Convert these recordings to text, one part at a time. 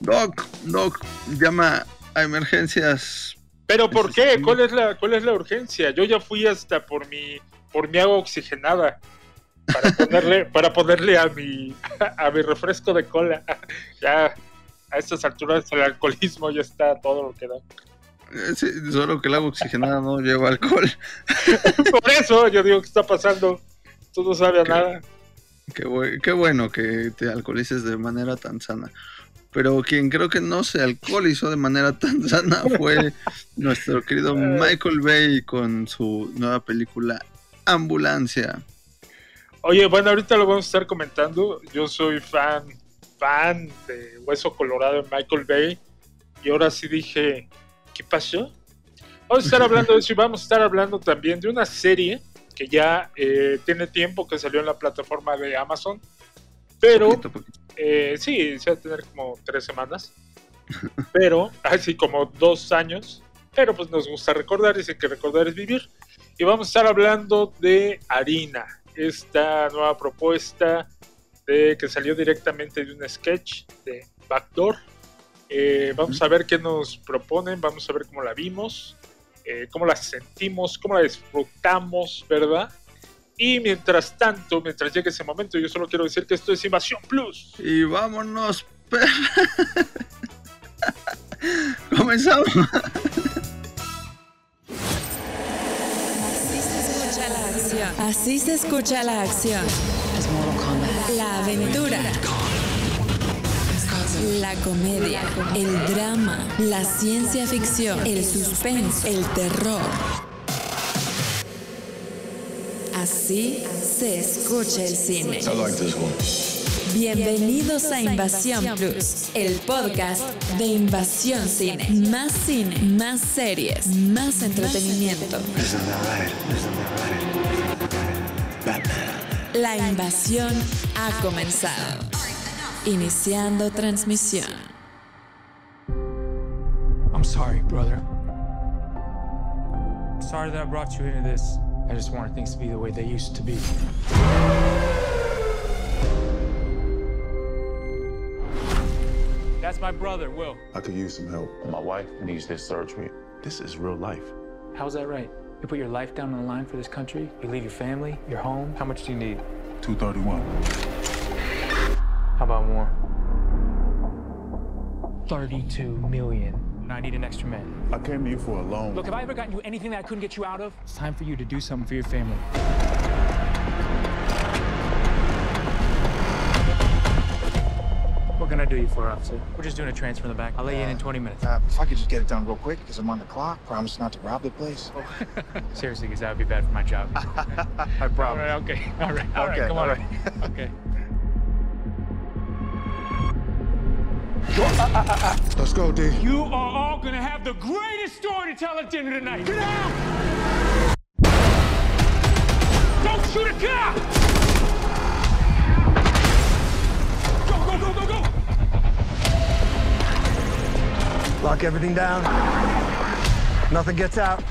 Doc, Doc, llama a emergencias. ¿Pero por qué? ¿Cuál es la, cuál es la urgencia? Yo ya fui hasta por mi, por mi agua oxigenada para ponerle, para ponerle a mi, a mi refresco de cola. Ya a estas alturas el alcoholismo ya está todo lo que da. Eh, sí, solo que el agua oxigenada no lleva alcohol. Por eso yo digo que está pasando. Tú no sabes nada. Qué, qué bueno que te alcoholices de manera tan sana. Pero quien creo que no se alcoholizó de manera tan sana fue nuestro querido Michael Bay con su nueva película Ambulancia. Oye, bueno, ahorita lo vamos a estar comentando. Yo soy fan, fan de Hueso Colorado de Michael Bay. Y ahora sí dije, ¿qué pasó? Vamos a estar hablando de eso y vamos a estar hablando también de una serie que ya eh, tiene tiempo que salió en la plataforma de Amazon. Pero, Poquito, poquito. Eh, sí, se va a tener como tres semanas. Pero, así como dos años. Pero pues nos gusta recordar, dicen que recordar es vivir. Y vamos a estar hablando de Harina, esta nueva propuesta de, que salió directamente de un sketch de Backdoor. Eh, vamos a ver qué nos proponen, vamos a ver cómo la vimos, eh, cómo la sentimos, cómo la disfrutamos, ¿verdad? Y mientras tanto, mientras llegue ese momento, yo solo quiero decir que esto es Invasión Plus. Y vámonos, perra. Comenzamos. Así se escucha la acción. Así se escucha la acción. La aventura. La comedia, el drama, la ciencia ficción, el suspenso, el terror. Así se escucha el cine. I like this one. Bienvenidos a Invasión Plus, el podcast de Invasión Cine. Más cine, más series, más entretenimiento. La invasión ha comenzado. Iniciando transmisión. I'm sorry, brother. Sorry that I brought you into this. I just wanted things to be the way they used to be. That's my brother, Will. I could use some help. My wife needs this surgery. This is real life. How's that right? You put your life down on the line for this country? You leave your family, your home? How much do you need? 231. How about more? 32 million. And I need an extra man. I came to you for a loan. Look, have I ever gotten you anything that I couldn't get you out of? It's time for you to do something for your family. What can I do you for, officer? We're just doing a transfer in the back. I'll lay you in in 20 minutes. Uh, if I could just get it done real quick, because I'm on the clock. Promise not to rob the place. Seriously, because that would be bad for my job. I all promise. right, okay. All right, all right, Okay, come all on. right. okay. Let's go, D. You are all gonna have the greatest story to tell at dinner tonight. Get out! Don't shoot a cop! Go, go, go, go, go! Lock everything down. Nothing gets out.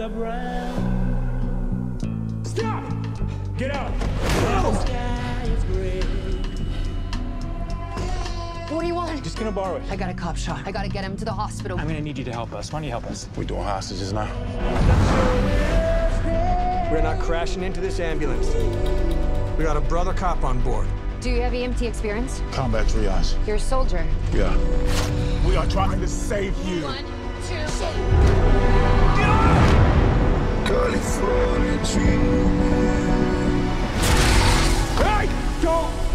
Stop! Get out! What do you want? Just gonna borrow it. I got a cop shot. I gotta get him to the hospital. I'm gonna need you to help us. Why don't you help us? We're doing hostages now. We're not crashing into this ambulance. We got a brother cop on board. Do you have EMT experience? Combat triage. You're a soldier. Yeah. We are trying to save you. California Hey!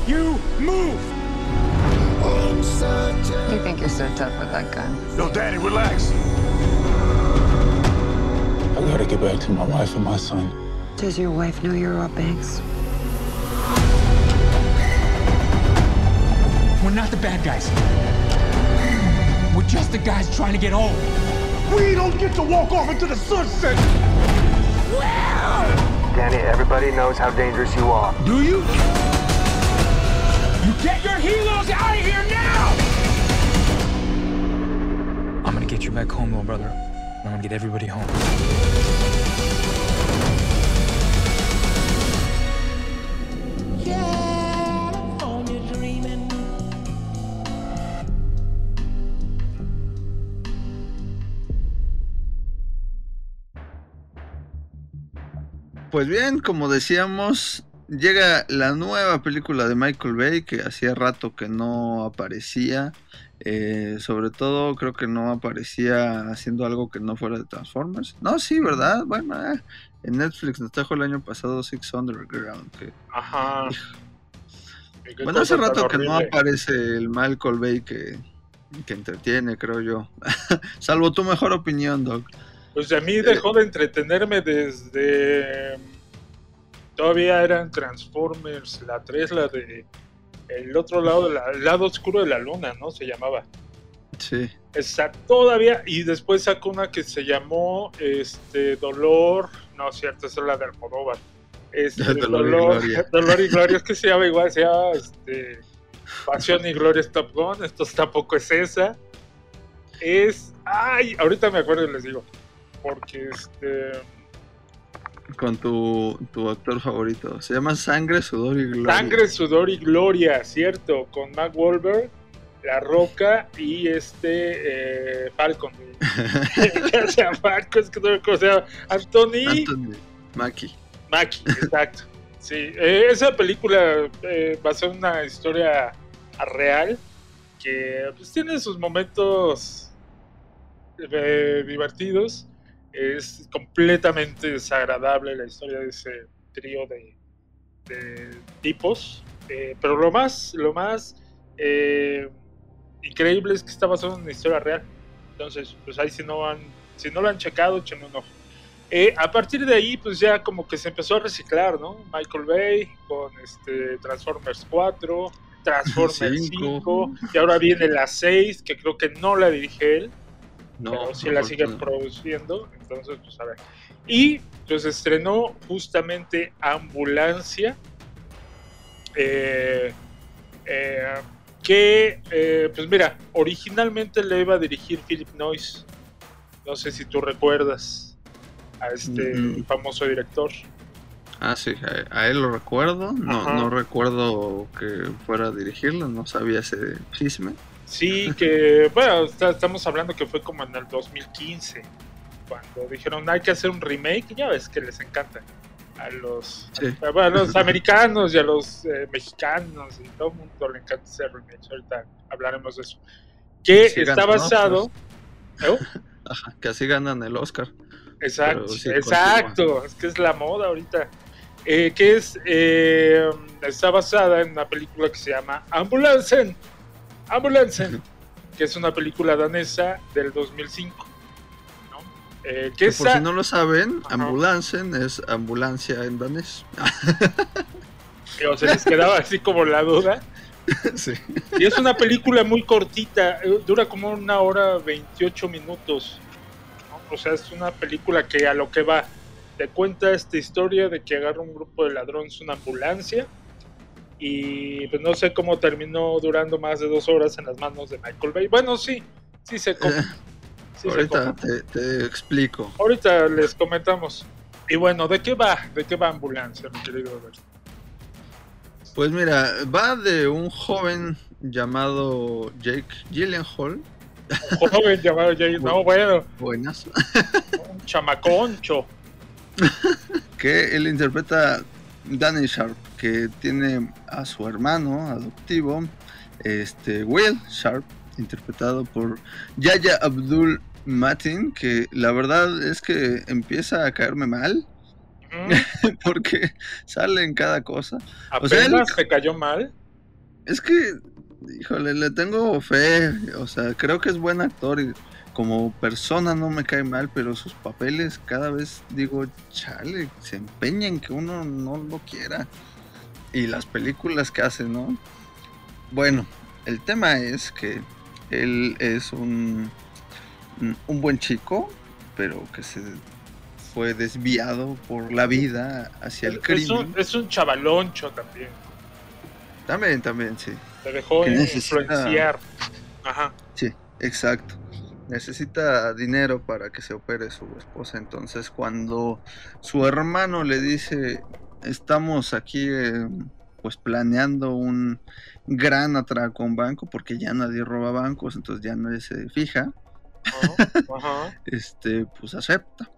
You move! You think you're so tough with that gun? Yo, Danny, relax. I gotta get back to my wife and my son. Does your wife know you're Rob Banks? We're not the bad guys. We're just the guys trying to get home. We don't get to walk off into the sunset. Danny, everybody knows how dangerous you are. Do you? Get your helos out of here now! I'm gonna get you back home, little brother. I'm gonna get everybody home. Pues bien, como decíamos, llega la nueva película de Michael Bay que hacía rato que no aparecía. Eh, sobre todo creo que no aparecía haciendo algo que no fuera de Transformers. No, sí, ¿verdad? Bueno, eh, en Netflix nos trajo el año pasado Six Underground. Que... Ajá. Bueno, hace rato que no aparece el Michael Bay que, que entretiene, creo yo. Salvo tu mejor opinión, Doc. Pues a mí dejó de entretenerme desde. Todavía eran Transformers, la 3, la de. El otro lado, de la- el lado oscuro de la luna, ¿no? Se llamaba. Sí. Esa todavía. Y después sacó una que se llamó este Dolor. No, cierto, esa es la de Almodóvar. Este, Dolor y dolor, Gloria. Dolor y Gloria. Es que se llama igual, se llama este, Pasión y Gloria es Top Gun. Esto tampoco es esa. Es. Ay, ahorita me acuerdo y les digo. Porque este. Con tu, tu actor favorito. Se llama Sangre, Sudor y Gloria. Sangre, sudor y gloria, cierto, con Mark Wahlberg, La Roca y este eh, Falcon. ¿Qué se llama Falcon? Es que no me acuerdo, se llama Anthony Anthony Mackie. Mackie, exacto. Sí, eh, esa película eh, basada en una historia real que pues, tiene sus momentos eh, divertidos. Es completamente desagradable la historia de ese trío de, de tipos. eh, pero lo más, lo más eh, increíble es que está basado en una historia real. Entonces, pues ahí si no han, si no lo han checado, echen un ojo. Eh, a partir de ahí, pues ya como que se empezó a reciclar, ¿no? Michael Bay con este Transformers 4, Transformers Cinco. 5, y ahora viene la 6, que creo que no la dirige él, No, pero sí la siguen produciendo, entonces pues a ver. Y pues estrenó justamente Ambulancia, eh, eh, que eh, pues mira, originalmente le iba a dirigir Philip Noyce, no sé si tú recuerdas a este Mm. famoso director. Ah, sí, a, a él lo recuerdo. No, Ajá. no recuerdo que fuera a dirigirlo, no sabía ese chisme. Sí, que bueno, está- estamos hablando que fue como en el 2015, cuando dijeron hay que hacer un remake, ya ves que les encanta a los, Sí. a, bueno, a los americanos y a los eh, mexicanos y todo el mundo le encanta hacer remakes. Ahorita hablaremos de eso. Que Sí, está basado. ¿Eh? Ajá, que así ganan el Oscar. Exacto, sí, exacto, es que es la moda ahorita. Eh, que es eh, está basada en una película que se llama Ambulancen, Ambulancen, que es una película danesa del 2005. ¿no? Eh, que por si no lo saben, Ajá. ambulancen es ambulancia en danés. o se les quedaba así como la duda. sí. Y es una película muy cortita, eh, dura como una hora 28 minutos. ¿no? O sea, es una película que a lo que va, te cuenta esta historia de que agarra un grupo de ladrones una ambulancia y pues no sé cómo terminó durando más de dos horas en las manos de Michael Bay. Bueno, sí, sí sé cómo. sí sé Ahorita te, te explico. Ahorita les comentamos. Y bueno, ¿de qué va? ¿De qué va ambulancia, mi querido Roberto? Pues mira, va de un joven llamado Jake Gyllenhaal. Un joven llamado Jay, no, bueno, Buenas. un chamaconcho. que él interpreta Danny Sharp, que tiene a su hermano adoptivo, este Will Sharp, interpretado por Yaya Abdul Matin, que la verdad es que empieza a caerme mal, porque sale en cada cosa. O sea, Apenas él- te cayó mal. Es que, híjole, le tengo fe, o sea, creo que es buen actor y como persona no me cae mal, pero sus papeles cada vez digo, chale, se empeña en que uno no lo quiera. Y las películas que hace, ¿no? Bueno, el tema es que él es un, un buen chico, pero que se fue desviado por la vida hacia el Es crimen. un, es un chavaloncho también. También, también, sí. Te dejó Que necesita- influenciar. Ajá. Sí, exacto. Necesita dinero para que se opere su esposa. Entonces, cuando su hermano le dice, estamos aquí eh, pues planeando un gran atraco a un banco, porque ya nadie roba bancos, entonces ya nadie se fija, este, pues acepta.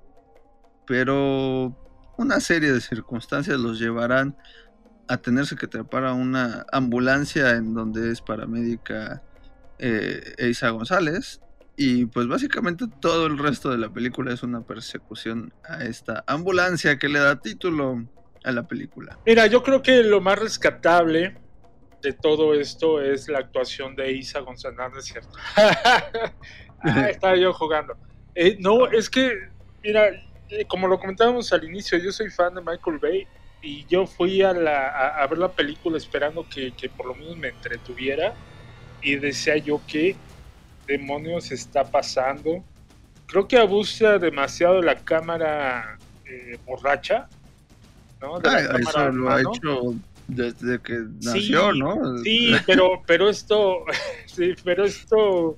Pero una serie de circunstancias los llevarán a tenerse que trepar a una ambulancia en donde es paramédica eh, Eiza González. Y pues básicamente todo el resto de la película es una persecución a esta ambulancia que le da título a la película. Mira, yo creo que lo más rescatable de todo esto es la actuación de Isa González, ¿no es cierto? ah, estaba yo jugando. Eh, no, es que, mira, eh, como lo comentábamos al inicio, yo soy fan de Michael Bay y yo fui a, la, a, a ver la película esperando que, que, por lo menos me entretuviera y decía yo que demonios está pasando. Creo que abusa demasiado de la cámara eh, borracha. ¿no? De la cámara eso lo ha hecho desde que nació, Sí, ¿no? Sí, pero, pero esto, sí, pero esto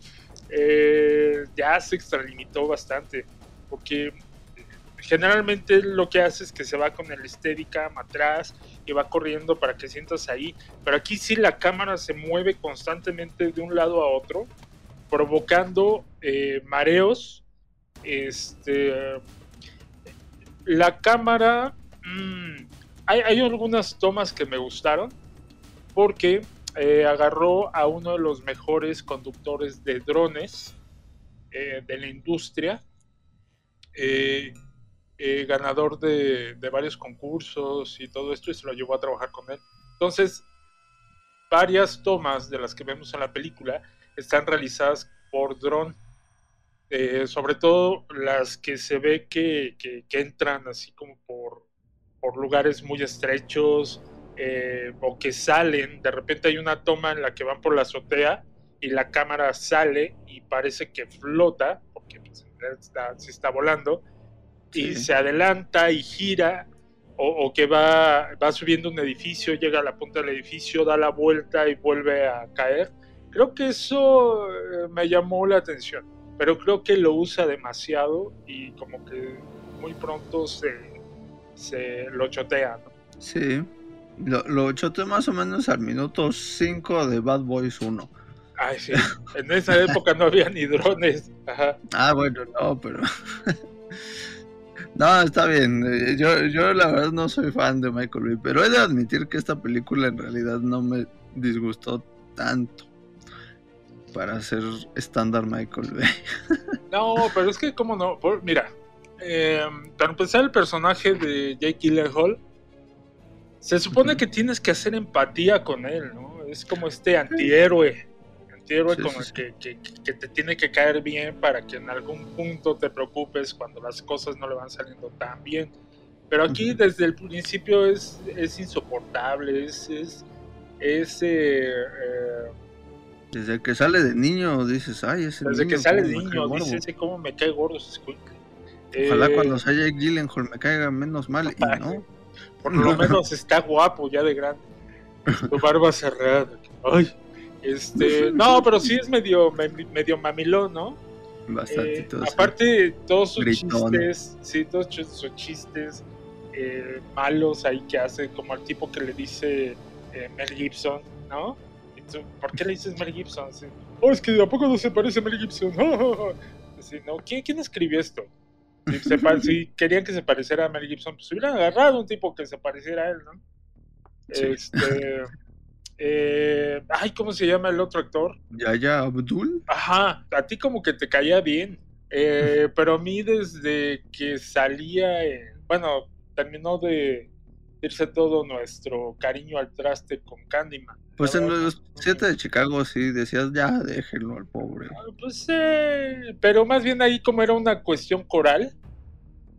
eh, ya se extralimitó bastante, porque generalmente lo que hace es que se va con el Steadicam atrás y va corriendo para que sientas ahí, pero aquí sí la cámara se mueve constantemente de un lado a otro, provocando eh, mareos. Este, la cámara, mm, hay, algunas tomas que me gustaron porque eh, agarró a uno de los mejores conductores de drones eh, de la industria, ganador de, de varios concursos y todo esto, y se lo llevó a trabajar con él. Entonces, varias tomas de las que vemos en la película están realizadas por dron. Eh, sobre todo las que se ve que, que- que entran así como por, por lugares muy estrechos eh, o que salen. De repente hay una toma en la que van por la azotea y la cámara sale y parece que flota, porque pues, está, se está volando, y Sí. se adelanta y gira, o, o que va, va subiendo un edificio, llega a la punta del edificio, da la vuelta y vuelve a caer. Creo que eso eh, me llamó la atención, pero creo que lo usa demasiado y como que muy pronto se, se lo chotea. ¿no? Sí. Lo, lo choteé más o menos al minuto 5 de Bad Boys 1. Ay, sí. En esa época no había ni drones. Ajá. Ah, bueno, no, pero. no, está bien. eh, Yo, yo la verdad no soy fan de Michael Bay, pero he de admitir que esta película en realidad no me disgustó tanto para ser estándar Michael Bay. No, pero es que, ¿cómo no? Por- mira, eh, para empezar, el personaje de Jake Gyllenhaal se supone que tienes que hacer empatía con él, ¿no? Es como este antihéroe, antihéroe Sí, sí, el sí. que, que- te tiene que caer bien para que en algún punto te preocupes cuando las cosas no le van saliendo tan bien. Pero aquí desde el principio es, es insoportable, es, es, es, eh, eh, Desde que sale de niño dices, ay, ese desde niño, que sale me niño, cae gordo". dice ese cómo me cae gordo ese escuincle". Ojalá Eh, cuando sea Jake Gyllenhaal me caiga menos mal y no. Por lo menos está guapo ya de grande. Su barba cerrada. Ay, este, no, pero sí es medio, me- medio mamilón, ¿no? Bastante Eh, todo aparte, todos sus Gritón. chistes, sí, todos sus chistes eh, malos ahí que hace, como el tipo que le dice Mel Gibson, ¿no? ¿Por qué le dices Mel Gibson? Así, oh, es que ¿a poco no se parece a Mel Gibson? Así, ¿no? ¿Quién, ¿Quién escribió esto? Si, se si querían que se pareciera a Mel Gibson, pues hubieran agarrado un tipo que se pareciera a él, ¿no? Sí. Este. eh, ay, ¿cómo se llama el otro actor? Yaya Abdul. Ajá, a ti como que te caía bien. eh, pero a mí desde que salía, en- bueno, terminó de irse todo nuestro cariño al traste con Candyman. Pues en los siete de Chicago sí decías, ya déjenlo al pobre. Pues, eh, pero más bien ahí como era una cuestión coral,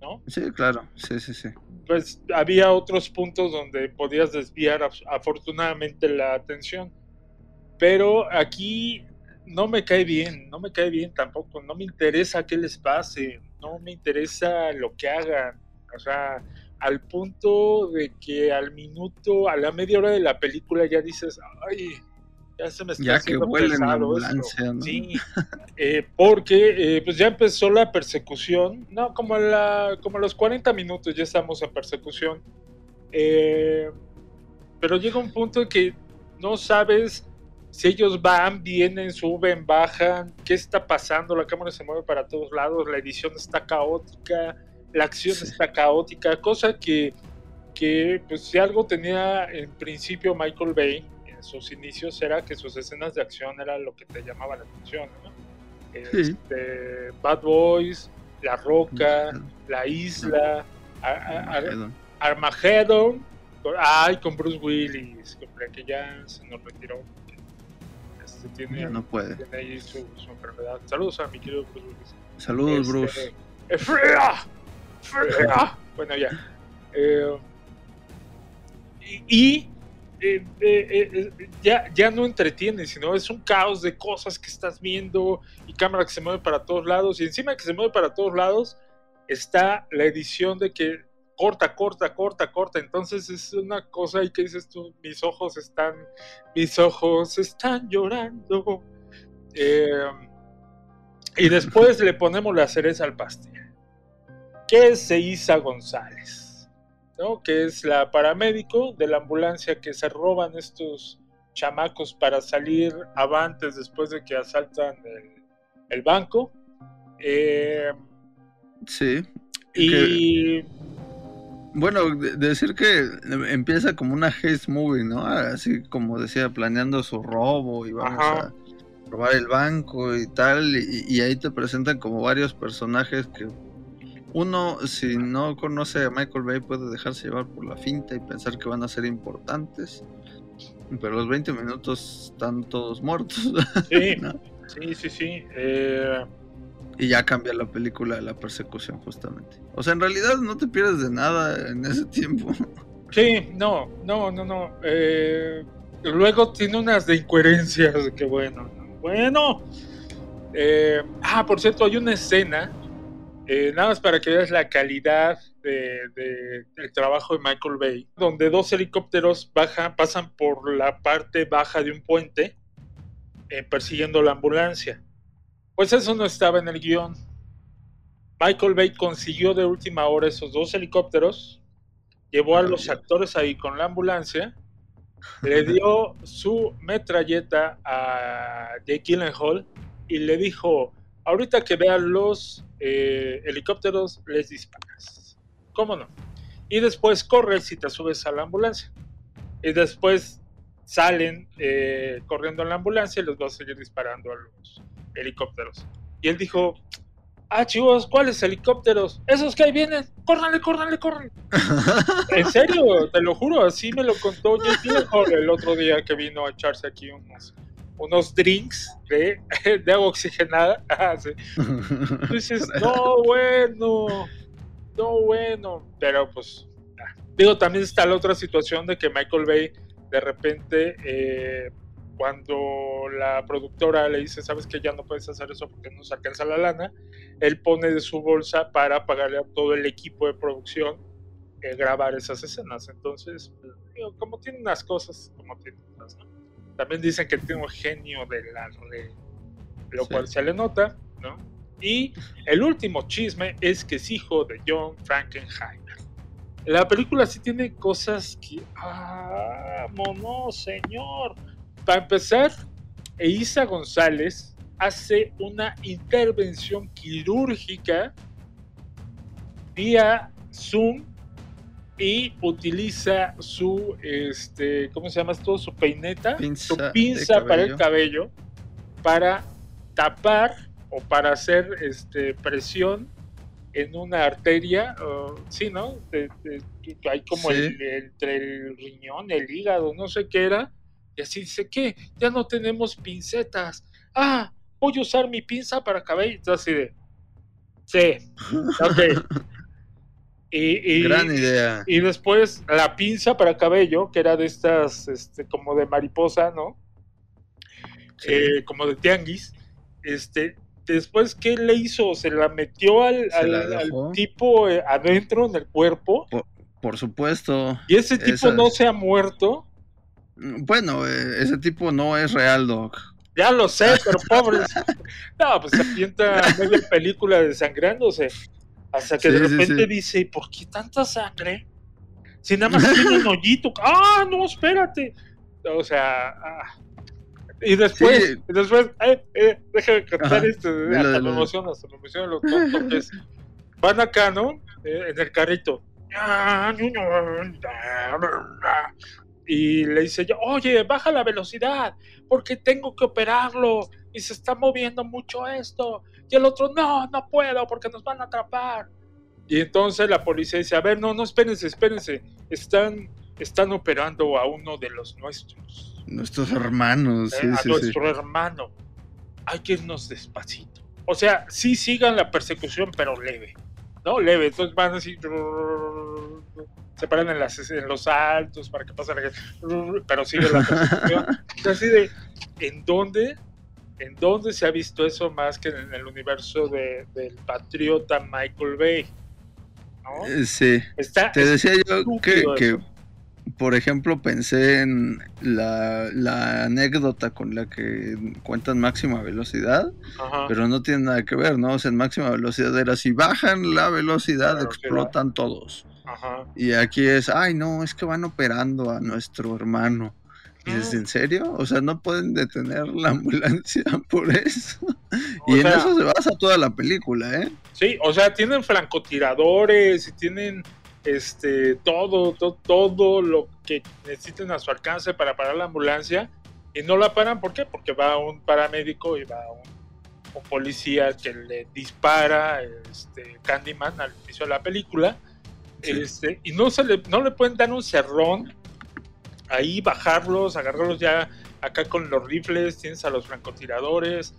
¿no? Sí, claro, sí, sí, sí. Pues había otros puntos donde podías desviar af- afortunadamente la atención. Pero aquí no me cae bien, no me cae bien tampoco, no me interesa qué les pase, no me interesa lo que hagan. O sea, al punto de que al minuto, a la media hora de la película ya dices, ay, ya se me está Ya que haciendo la pesado esto". ¿no? Sí, eh, porque eh, pues ya empezó la persecución, no, como a, la, como a los 40 minutos ya estamos en persecución, Eh, pero llega un punto en que no sabes si ellos van, vienen, suben, bajan, qué está pasando, la cámara se mueve para todos lados, la edición está caótica, la acción está caótica, cosa que, que, pues si algo tenía en principio Michael Bay en sus inicios era que sus escenas de acción era lo que te llamaba la atención, ¿no? Sí. Este, Bad Boys, La Roca, La Isla, Armageddon. Armageddon, con- ay, con Bruce Willis, que ya se nos retiró. Este, tiene, no puede. tiene ahí su, su enfermedad. Saludos a mi querido Bruce Willis. Saludos, Este, Bruce. ¡eh, ¡Frea! bueno, ya. Eh, y y, eh, eh, ya, ya no entretiene, sino es un caos de cosas que estás viendo y cámara que se mueve para todos lados. Y encima de que se mueve para todos lados está la edición de que corta, corta, corta, corta. Entonces es una cosa ahí que dices tú, mis ojos están, mis ojos están llorando. Y después le ponemos la cereza al pastel. Que es Seiza González, ¿no? que es la paramédico de la ambulancia que se roban estos chamacos para salir avantes después de que asaltan el, el banco. Eh, Sí. y Bueno, de- decir que empieza como una haste movie, ¿no? Así como decía, planeando su robo y vamos Ajá. a robar el banco y tal. Y, y ahí te presentan como varios personajes que uno, si no conoce a Michael Bay, puede dejarse llevar por la finta y pensar que van a ser importantes. Pero los 20 minutos están todos muertos. sí, ¿no? sí, sí, sí. eh, Y ya cambia la película de la persecución, justamente. O sea, en realidad no te pierdes de nada en ese tiempo. Sí, no, no, no, no. eh, luego tiene unas de incoherencias que bueno, bueno. Eh, ah, por cierto, hay una escena, eh, nada más para que veas la calidad de, de- del trabajo de Michael Bay, donde dos helicópteros bajan, pasan por la parte baja de un puente eh, persiguiendo la ambulancia. Pues eso no estaba en el guion. Michael Bay consiguió de última hora esos dos helicópteros, llevó a los actores ahí con la ambulancia, le dio su metralleta a Jake Gyllenhaal y le dijo, ahorita que vean los eh, helicópteros, les disparas. ¿Cómo no? Y después corres y te subes a la ambulancia. Y después salen eh, corriendo en la ambulancia y les vas a seguir disparando a los helicópteros. Y él dijo, ah, chicos, ¿cuáles helicópteros? Esos que ahí vienen, córranle, córranle, córranle. En serio, te lo juro, así me lo contó Jake Gyllenhaal el otro día que vino a echarse aquí unos, unos drinks de, de agua oxigenada. Ah, sí. Dices, no, bueno, no, bueno. Pero pues, ah. digo, también está la otra situación de que Michael Bay de repente, eh, cuando la productora le dice, sabes que ya no puedes hacer eso porque no se alcanza la lana, él pone de su bolsa para pagarle a todo el equipo de producción eh, grabar esas escenas. Entonces, digo, como tiene unas cosas, como tiene otras, ¿no? También dicen que tiene un genio de la red, lo Sí. cual se le nota, ¿no? Y el último chisme es que es hijo de John Frankenheimer. La película sí tiene cosas que. ¡Ah, mono, señor! Para empezar, Eiza González hace una intervención quirúrgica vía Zoom y utiliza su, este, ¿cómo se llama esto? Su peineta, Pinza su pinza para el cabello. para tapar o para hacer este, presión en una arteria, sí, ¿no? De- de- que hay como Sí. el- entre el riñón, el hígado, no sé qué era, y así dice, ¿qué? Ya no tenemos pincetas. Ah, voy a usar mi pinza para cabello. Entonces, así de, sí, ok. Y, y- Gran idea. y después la pinza para cabello, que era de estas, este, como de mariposa, ¿no? Sí. Eh, como de tianguis. Este, después, ¿qué le hizo? Se la metió al, al- la al dejó. tipo eh, adentro en el cuerpo. Por supuesto. Y ese tipo Esas- no se ha muerto. Bueno, eh, ese tipo no es real, Doc. Ya lo sé, pero pobre. No, pues se avienta media película desangrándose. Hasta que Sí, de repente sí. dice, ¿por qué tanta sangre? Si nada más tiene un hoyito. ¡Ah, no, espérate! O sea, ah. y después, Sí. y después, eh, eh, déjame contar Ajá, esto. dilo, hasta me emociona, hasta me emociona lo tonto que es. Van acá, ¿no? eh, en el carrito. Y le dice yo, oye, baja la velocidad, porque tengo que operarlo y se está moviendo mucho esto. Y el otro, no, no puedo, porque nos van a atrapar. Y entonces la policía dice, a ver, no, no, espérense, espérense, están, están operando a uno de los nuestros, Nuestros hermanos, sí, eh, a sí, sí. nuestro hermano. Hay que irnos despacito. O sea, sí sigan la persecución, pero leve. ¿No? Leve. Entonces van así. Se paran en, las, en los altos para que pase la gente. Pero sigue la persecución. Así de. ¿En dónde? ¿En dónde se ha visto eso más que en el universo de- del patriota Michael Bay? ¿No? Eh, Sí. Está Te decía yo que, por ejemplo, pensé en la, la anécdota con la que cuentan máxima velocidad, Ajá. pero no tiene nada que ver, ¿no? O sea, en máxima velocidad era si bajan la velocidad, La velocidad. explotan todos. Ajá. Y aquí es, ay, no, es que van operando a nuestro hermano. Y dices. ¿en serio? O sea, no pueden detener la ambulancia por eso. O y en eso se basa toda la película, ¿eh? Sí, o sea, tienen francotiradores y tienen este todo, to- todo lo que necesiten a su alcance para parar la ambulancia y no la paran, ¿por qué? Porque va un paramédico y va un, un policía que le dispara este Candyman al inicio de la película Sí. este, y no se le, no le pueden dar un cerrón ahí bajarlos, agarrarlos ya acá con los rifles, tienes a los francotiradores,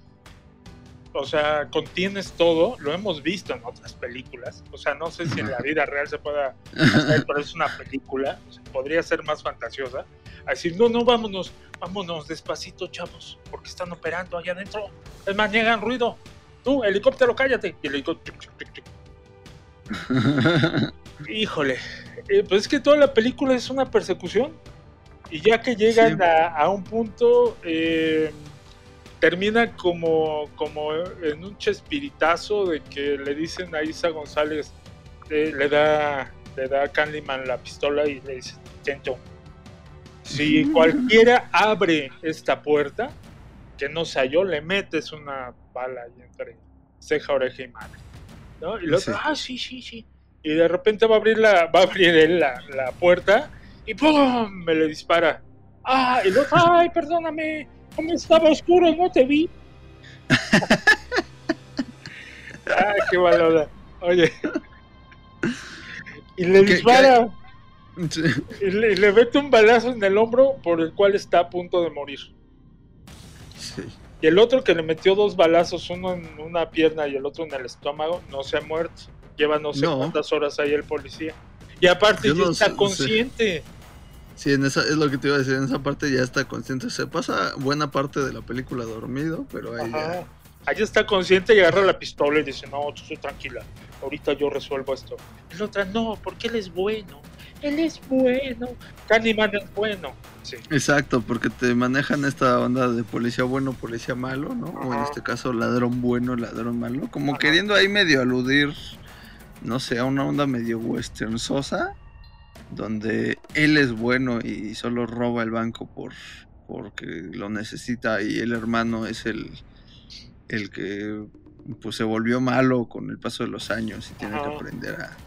o sea, contienes todo, lo hemos visto en otras películas, o sea, no sé si en la vida real se pueda hacer, pero es una película, o sea, podría ser más fantasiosa, a decir, no, no, vámonos, vámonos despacito, chavos, porque están operando allá adentro, es más, niegan ruido, tú, helicóptero, cállate, y el helicóptero, híjole, eh, pues es que toda la película es una persecución, y ya que llegan Sí. a, a un punto, eh, termina como, como en un chespiritazo de que le dicen a Isa González, eh, le da le da a Candyman la pistola y le dice, Tento, si cualquiera abre esta puerta, que no sea yo, le metes una bala ahí entre ceja, oreja y mano. ¿no? Y el otro, Sí. ah, sí, sí, sí. Y de repente va a abrir la, va a abrir él la, la puerta y ¡pum! me le dispara. Ah, y el otro, ay, perdóname, como estaba oscuro, no te vi. ah, qué balada. Oye. Y le ¿Qué- dispara. Y le, y le mete un balazo en el hombro por el cual está a punto de morir. Sí. Y el otro que le metió dos balazos, uno en una pierna y el otro en el estómago, no se ha muerto. Lleva no sé No. cuántas horas ahí el policía. Y aparte Yo ya no está sé- consciente. Sí, en esa, es lo que te iba a decir, en esa parte ya está consciente. Se pasa buena parte de la película dormido, pero ahí Ajá. ya. Está consciente y agarra la pistola y dice, no, tú estoy tranquila, ahorita yo resuelvo esto. La otra, no, porque él es bueno, él es bueno, Candyman es bueno. Sí. Exacto, porque te manejan esta onda de policía bueno, policía malo, ¿no? O en este caso ladrón bueno, ladrón malo. Como Ajá. queriendo ahí medio aludir, no sé, a una onda medio western sosa, donde él es bueno y solo roba el banco por porque lo necesita y el hermano es el, el que pues se volvió malo con el paso de los años y tiene que aprender a...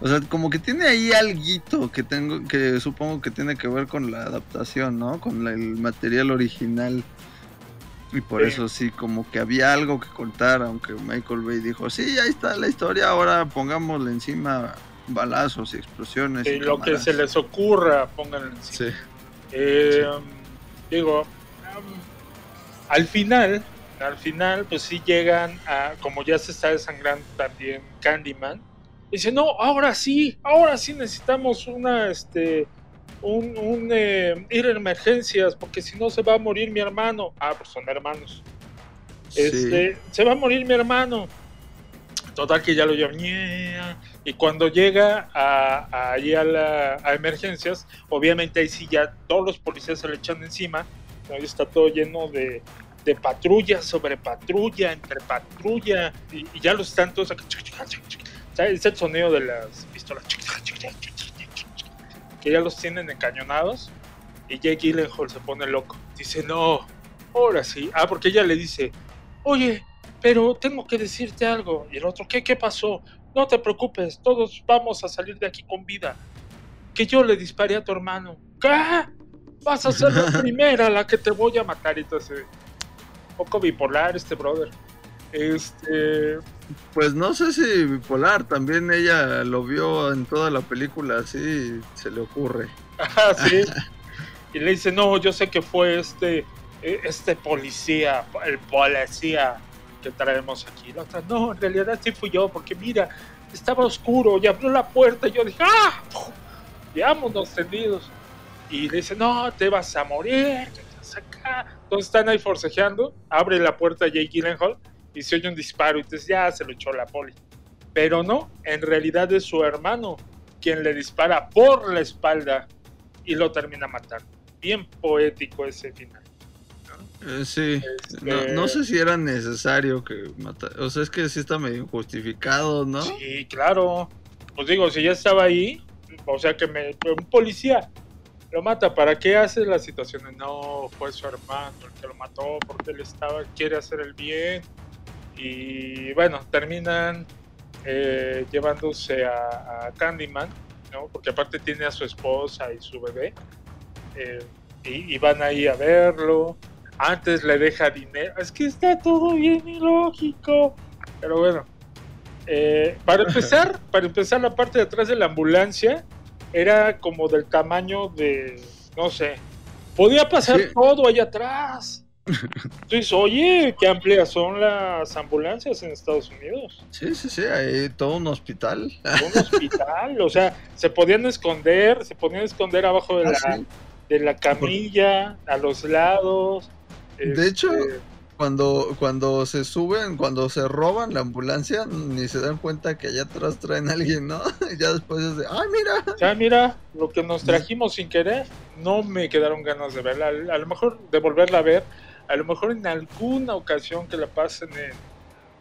O sea, como que tiene ahí alguito que tengo, que supongo que tiene que ver con la adaptación, ¿no? Con la- el material original. Y por Sí. eso sí, como que había algo que contar, aunque Michael Bay dijo, sí, ahí está la historia, ahora pongámosle encima balazos y explosiones. Y y lo que cámaras". se les ocurra, pónganlo encima. Sí. Eh, Digo, um, al final, al final, pues sí llegan a, como ya se está desangrando también Candyman, dice, no, ahora sí, ahora sí necesitamos una, este, un, un eh, ir a emergencias, porque si no se va a morir mi hermano. Ah, pues son hermanos. Este, se va a morir mi hermano. Total que ya lo llevan. Y cuando llega a, a- ahí a, la, a emergencias, obviamente ahí sí ya todos los policías se le echan encima. Ahí está todo lleno de, de patrulla sobre patrulla, entre patrulla. Y, y ya los están todos acá. ¿Sabes? el sonido de las pistolas. Que ya los tienen encañonados. Y Jake Gyllenhaal se pone loco. Dice, no, ahora sí. Ah, porque ella le dice, oye, pero tengo que decirte algo. Y el otro, ¿qué, qué pasó? no te preocupes, todos vamos a salir de aquí con vida. Que yo le disparé a tu hermano. ¿Qué? Vas a ser la primera la que te voy a matar. Y Entonces, un poco bipolar este brother. Este, Pues no sé si bipolar, también ella lo vio en toda la película así, se le ocurre. Ajá, sí. Y le dice, no, yo sé que fue este, eh, este policía, el policía que traemos aquí. La otra, no, en realidad sí fui yo, porque mira, estaba oscuro y abrió la puerta y yo dije, ¡ah! Veámonos tendidos. Y le dice, no, te vas a morir, que estás acá. Entonces están ahí forcejeando, abre la puerta Jake Gyllenhaal y se oye un disparo y entonces ya se lo echó la poli. Pero no, en realidad es su hermano quien le dispara por la espalda y lo termina matando. Bien poético ese final. Eh, sí, Este- no, no sé si era necesario que matara, o sea, es que sí está medio injustificado, ¿no? Sí, claro. Pues digo, si ya estaba ahí, o sea que me, un policía lo mata, ¿para qué hace la situación? de, No, fue su hermano el que lo mató porque él estaba, quiere hacer el bien. Y bueno, terminan eh, llevándose a, a Candyman, ¿no? Porque aparte tiene a su esposa y su bebé. eh, y, y van ahí a verlo. Antes le deja dinero. Es que está todo bien ilógico. Pero bueno. Eh, para empezar, para empezar la parte de atrás de la ambulancia era como del tamaño de, no sé, podía pasar Sí. todo allá atrás. Entonces, oye, qué amplias son las ambulancias en Estados Unidos. Sí, sí, sí, hay todo un hospital. Un hospital, o sea, se podían esconder, se podían esconder abajo de Ah, la, sí. de la camilla, a los lados. De hecho, este, Cuando, cuando se suben, cuando se roban la ambulancia, ni se dan cuenta que allá atrás traen a alguien, ¿no? Y ya después es de, ¡ay, mira! Ya mira, lo que nos trajimos sin querer, no me quedaron ganas de verla. A lo mejor de volverla a ver, a lo mejor en alguna ocasión que la pasen en,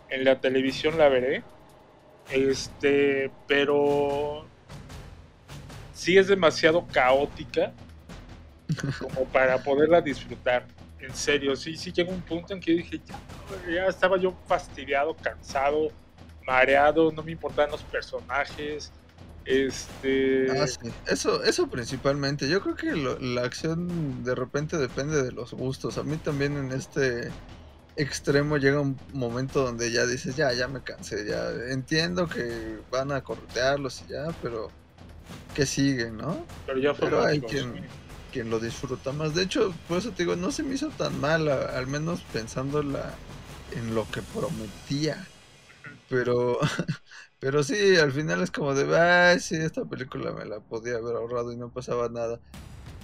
en la televisión la veré. Este, pero sí es demasiado caótica como para poderla disfrutar. En serio, sí, sí llegó un punto en que dije, ya, ya estaba yo fastidiado, cansado, mareado, no me importaban los personajes. Este. Ah, sí. Eso, eso principalmente. Yo creo que lo- la acción de repente depende de los gustos. A mí también en este extremo llega un momento donde ya dices, ya, ya me cansé, ya entiendo que van a corretearlos y ya, pero ¿qué sigue, no? Pero ya fue Pero hay quien, quien lo disfruta más. De hecho, por eso te digo, no se me hizo tan mal, al menos pensando en la- en lo que prometía. Pero, pero sí, al final es como de, ay, sí, esta película me la podía haber ahorrado y no pasaba nada.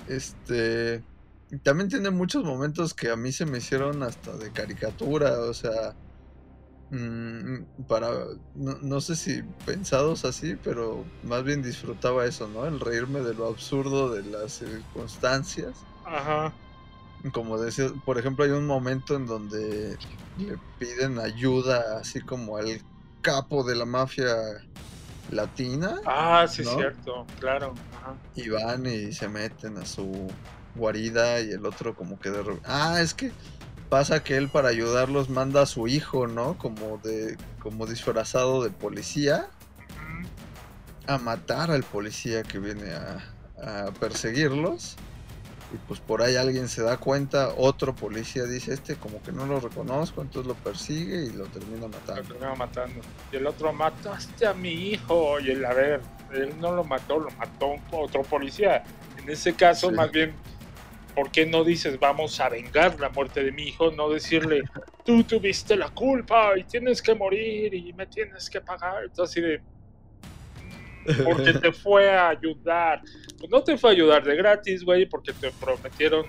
Este, y también tiene muchos momentos que a mí se me hicieron hasta de caricatura, o sea, mm, para, no, no sé si pensados así, pero más bien disfrutaba eso, ¿no? El reírme de lo absurdo de las circunstancias. Ajá. Como decía, por ejemplo, hay un momento en donde le piden ayuda así como al capo de la mafia latina Ah, sí, ¿No? cierto, claro. Ajá. y van y se meten a su guarida y el otro como que de Ah, es que pasa que él para ayudarlos manda a su hijo, ¿no? Como de como disfrazado de policía a matar al policía que viene a, a perseguirlos. Y pues por ahí alguien se da cuenta, otro policía dice, este como que no lo reconozco, entonces lo persigue y lo termina Lo matando. Y el otro mataste a mi hijo. Y el, a ver, él no lo mató, lo mató otro policía. En ese caso, Sí. más bien, ¿por qué no dices vamos a vengar la muerte de mi hijo? No decirle, tú tuviste la culpa y tienes que morir y me tienes que pagar. Entonces, así de. "Mm, Porque te fue a ayudar. Pues no te fue a ayudar de gratis, güey, porque te prometieron.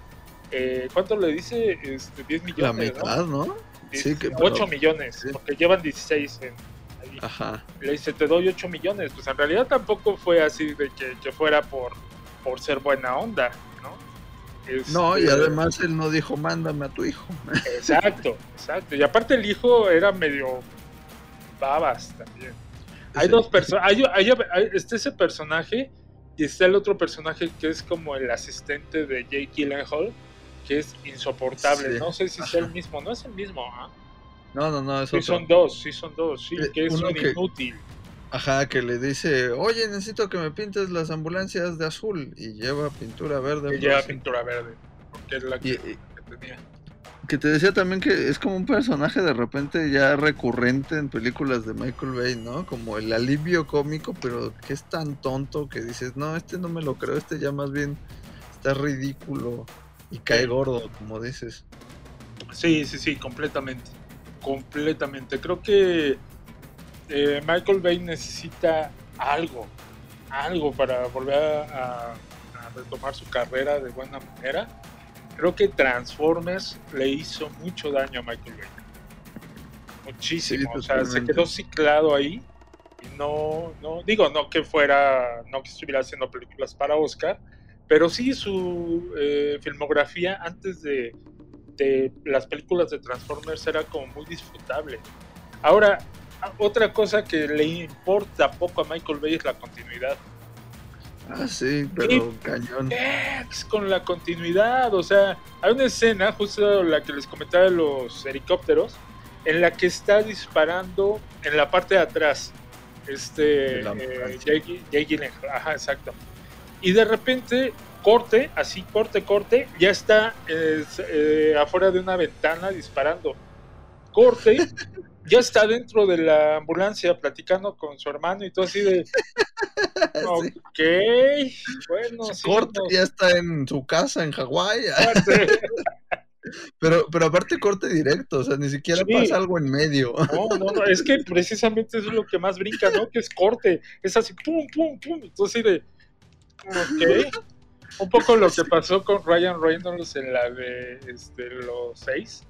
eh, ¿Cuánto le dice? Este, 10 millones. La ¿no? mitad, ¿no? Sí, que- 8 pero- millones, sí. porque llevan 16 en, ahí. Ajá. Le dice, te doy 8 millones. Pues en realidad tampoco fue así de que, que fuera por, por ser buena onda, ¿no? No, y Este, además él no dijo, mándame a tu hijo. Exacto, exacto. Y aparte el hijo era medio babas también. Hay dos personas, hay, hay- hay- está ese personaje y está el otro personaje que es como el asistente de Jake Gyllenhaal, que es insoportable. Sí, No sé si sea el mismo, no es el mismo, ¿ah? No, no, no, es Sí, otro. son dos, sí, son dos, sí, Eh, que es un que- inútil. Ajá, que le dice, oye, necesito que me pintes las ambulancias de azul. Y lleva pintura verde. Que lleva pintura verde. Porque es la que, Y- y- que tenía. Que te decía también que es como un personaje de repente ya recurrente en películas de Michael Bay, ¿no? Como el alivio cómico, pero que es tan tonto que dices, no, este no me lo creo, este ya más bien está ridículo y cae gordo, como dices. Sí, sí, sí, completamente. Completamente. Creo que eh, Michael Bay necesita algo, algo para volver a, a retomar su carrera de buena manera. Creo que Transformers le hizo mucho daño a Michael Bay. Muchísimo. Sí, o sea, se quedó ciclado ahí. Y no, no, digo, no que fuera, no que estuviera haciendo películas para Oscar, pero sí su eh, filmografía antes de, de las películas de Transformers era como muy disfrutable. Ahora, otra cosa que le importa poco a Michael Bay es la continuidad. Ah, sí, pero cañón. Con la continuidad, o sea, hay una escena, justo la que les comentaba de los helicópteros, en la que está disparando en la parte de atrás. Este eh. Jake, ajá, exacto. Y de repente, corte, así, corte, corte, ya está eh, eh, afuera de una ventana disparando. Corte, ya está dentro de la ambulancia platicando con su hermano y todo así de. Ok, bueno, sí, Corte nos- ya está en su casa en Hawái, pero, pero aparte corte directo, o sea, ni siquiera Sí. pasa algo en medio. No, no, no, es que precisamente eso es lo que más brinca, ¿no? Que es corte, es así, pum, pum, pum, entonces de, ok, un poco lo que pasó con Ryan Reynolds en la de este, los seis,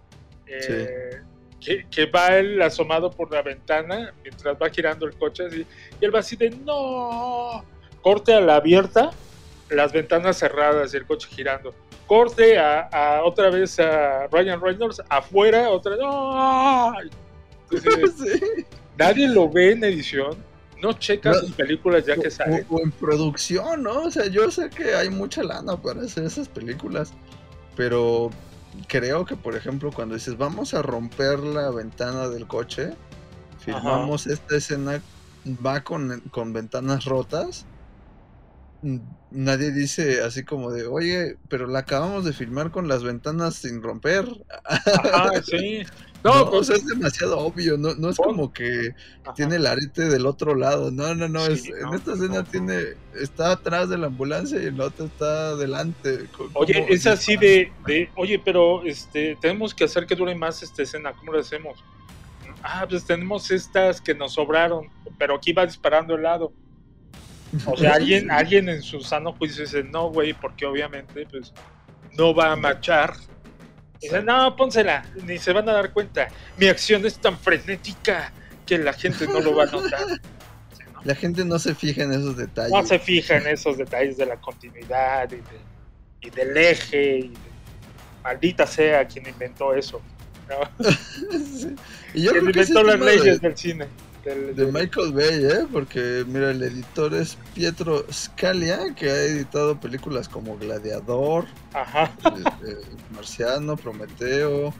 eh, que, que va él asomado por la ventana mientras va girando el coche así, y él va así de, no, corte a la abierta, las ventanas cerradas y el coche girando. Corte a, a otra vez a Ryan Reynolds afuera, otra no. Entonces, Sí. nadie lo ve en edición, no checa No. sus películas ya que salen. O, o en producción, ¿no? O sea, yo sé que hay mucha lana para hacer esas películas, pero creo que, por ejemplo, cuando dices vamos a romper la ventana del coche, filmamos esta escena, va con, con ventanas rotas. Nadie dice así como de, oye, pero la acabamos de filmar con las ventanas sin romper. Ajá, sí. No, pues, es demasiado obvio, no, no es como que ajá. tiene el arete del otro lado. No, no, no. Sí, es, no, en esta escena tiene. Está atrás de la ambulancia y en la otra está adelante. Oye, ¿cómo es así de, de, oye, pero este, tenemos que hacer que dure más esta escena, ¿cómo lo hacemos? Ah, pues tenemos estas que nos sobraron, pero aquí va disparando el lado. O sea, alguien, alguien en su sano juicio dice, no, güey, porque obviamente, pues, no va a machar. Dice, no, pónsela, ni se van a dar cuenta. Mi acción es tan frenética que la gente no lo va a notar. La gente no se fija en esos detalles. No se fija en esos detalles de la continuidad y, de- y del eje. Y de- maldita sea quien inventó eso. ¿no? Sí. Y yo quien creo que ese inventó las leyes de, del cine. Del- de Michael Bay, ¿eh? Porque, mira, el editor es Pietro Scalia, que ha editado películas como Gladiador, Ajá. eh, eh, Marciano, Prometeo.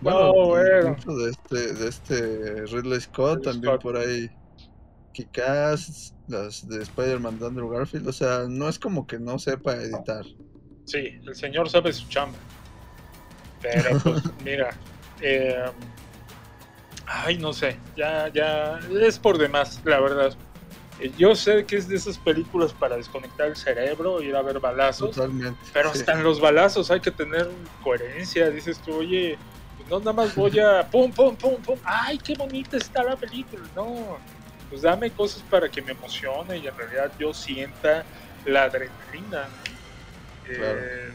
Bueno, No, y bueno. mucho de este, de este Ridley Scott, Ridley también Scott. por ahí Kick-Ass, las de Spider-Man de Andrew Garfield, o sea, no es como que no sepa editar. Sí, el señor sabe su chamba. Pero pues mira, eh, ay no sé, ya, ya es por demás, la verdad. Eh, Yo sé que es de esas películas para desconectar el cerebro, ir a ver balazos, Totalmente. pero sí. hasta en los balazos hay que tener coherencia. Dices tú, oye, pues no nada más voy a pum, pum, pum, pum, ay, qué bonita está la película. No, pues dame cosas para que me emocione y en realidad yo sienta la adrenalina. ¿no? Claro. Eh,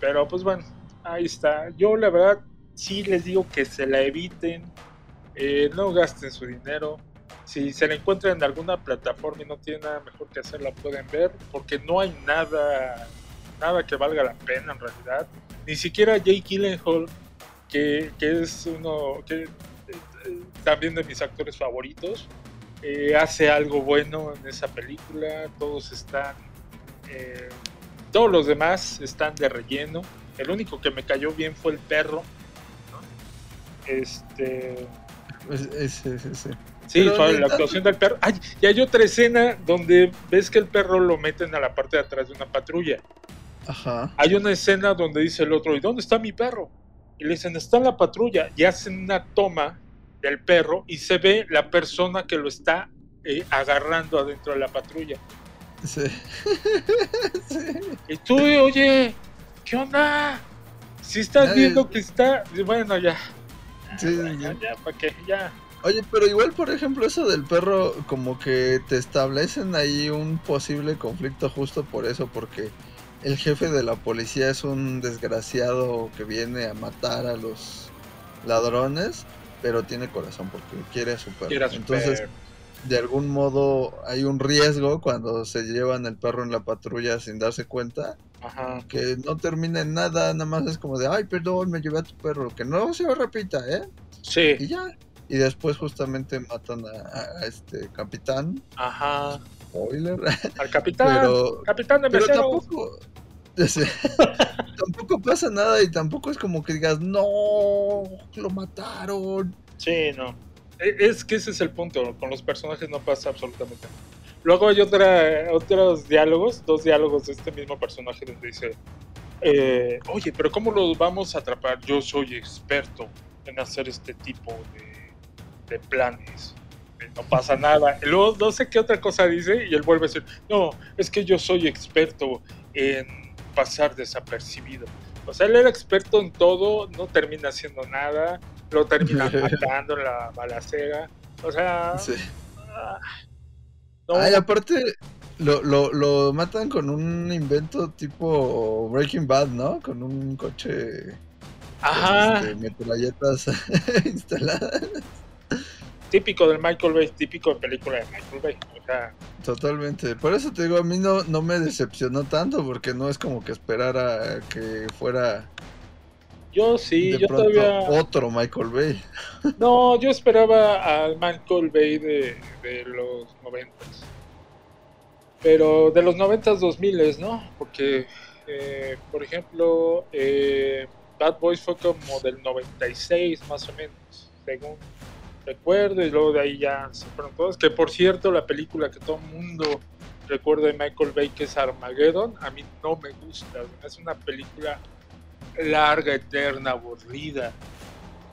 pero pues bueno, ahí está. Yo la verdad sí les digo que se la eviten, eh, no gasten su dinero. Si se la encuentran en alguna plataforma y no tienen nada mejor que hacer, la pueden ver, porque no hay nada, nada que valga la pena en realidad. Ni siquiera Jake Gyllenhaal, que, que es uno que eh, eh, también de mis actores favoritos, eh, hace algo bueno en esa película. Todos están, todos los demás están de relleno. El único que me cayó bien fue el perro. Este, Es- es- es- es- Sí, suave, la actuación del perro. Ay, y hay otra escena donde ves que el perro lo meten a la parte de atrás de una patrulla. Ajá. Hay una escena donde dice el otro, ¿y dónde está mi perro? Y le dicen, está en la patrulla. Y hacen una toma del perro y se ve la persona que lo está eh, agarrando adentro de la patrulla. Sí. sí. Y tú, oye, ¿qué onda? Si estás Nadie- viendo que está... Bueno, ya, Sí, sí, ya, sí. ya, ¿para qué? Ya. Oye, pero igual, por ejemplo, eso del perro, como que te establecen ahí un posible conflicto justo por eso, porque el jefe de la policía es un desgraciado que viene a matar a los ladrones, pero tiene corazón porque quiere a su perro. Quiera su Entonces, perro. De algún modo hay un riesgo cuando se llevan el perro en la patrulla sin darse cuenta, Ajá. que no termina en nada, nada más es como de, ay, perdón, me llevé a tu perro, que no se repita, ¿eh? Y Sí, ya. Y después justamente matan a, este capitán, ajá. spoiler, Al capitán. pero, capitán de pero tampoco, tampoco pasa nada y tampoco es como que digas, no, lo mataron. Sí, no. E- Es que ese es el punto. Con los personajes no pasa absolutamente nada. Luego hay otra, otros diálogos, dos diálogos de este mismo personaje donde dice, eh, oye, pero ¿cómo los vamos a atrapar? Yo soy experto en hacer este tipo de, de planes. Eh, No pasa nada. Y luego no sé qué otra cosa dice y él vuelve a decir, no, es que yo soy experto en pasar desapercibido. O sea, él era experto en todo, no termina haciendo nada, lo termina matando en la balacera. O sea, Sí. ah, no, Ay, aparte, lo, lo, lo matan con un invento tipo Breaking Bad, ¿no? Con un coche con, ajá, este, metralletas instaladas. típico del Michael Bay, típico de película de Michael Bay. O sea, Totalmente. Por eso te digo, a mí no, no me decepcionó tanto, porque no es como que esperara que fuera yo sí, de yo todavía... otro Michael Bay. No, yo esperaba al Michael Bay de, de los noventas. Pero de los noventas, dos miles, ¿no? Porque, eh, por ejemplo, eh, Bad Boys fue como del 96 más o menos, según recuerdo, y luego de ahí ya se fueron todos. Que por cierto, la película que todo el mundo recuerda de Michael Bay, que es Armageddon, a mí no me gusta. Es una película larga, eterna, aburrida.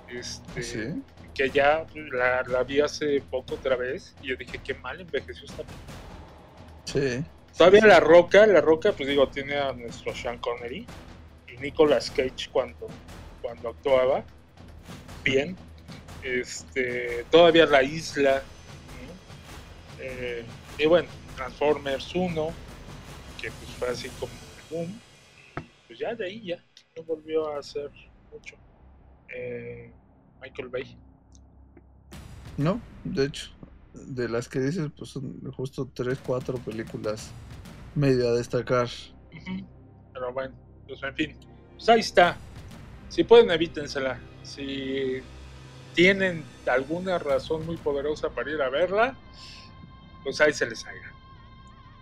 Este, Sí. que ya la, la vi hace poco otra vez y yo dije qué mal envejeció esta. Sí. Todavía La Roca, La Roca, pues digo, tiene a nuestro Sean Connery y Nicolas Cage cuando, cuando actuaba bien. Este, todavía La Isla. ¿no? Eh, y bueno, Transformers 1, que pues fue así como boom. Pues ya de ahí ya, no volvió a hacer mucho. Eh, Michael Bay. No, de hecho, de las que dices, pues son justo tres, cuatro películas medio a destacar. Pero bueno, pues en fin. Pues ahí está. Si pueden, evítensela. Si tienen alguna razón muy poderosa para ir a verla, pues ahí se les haga.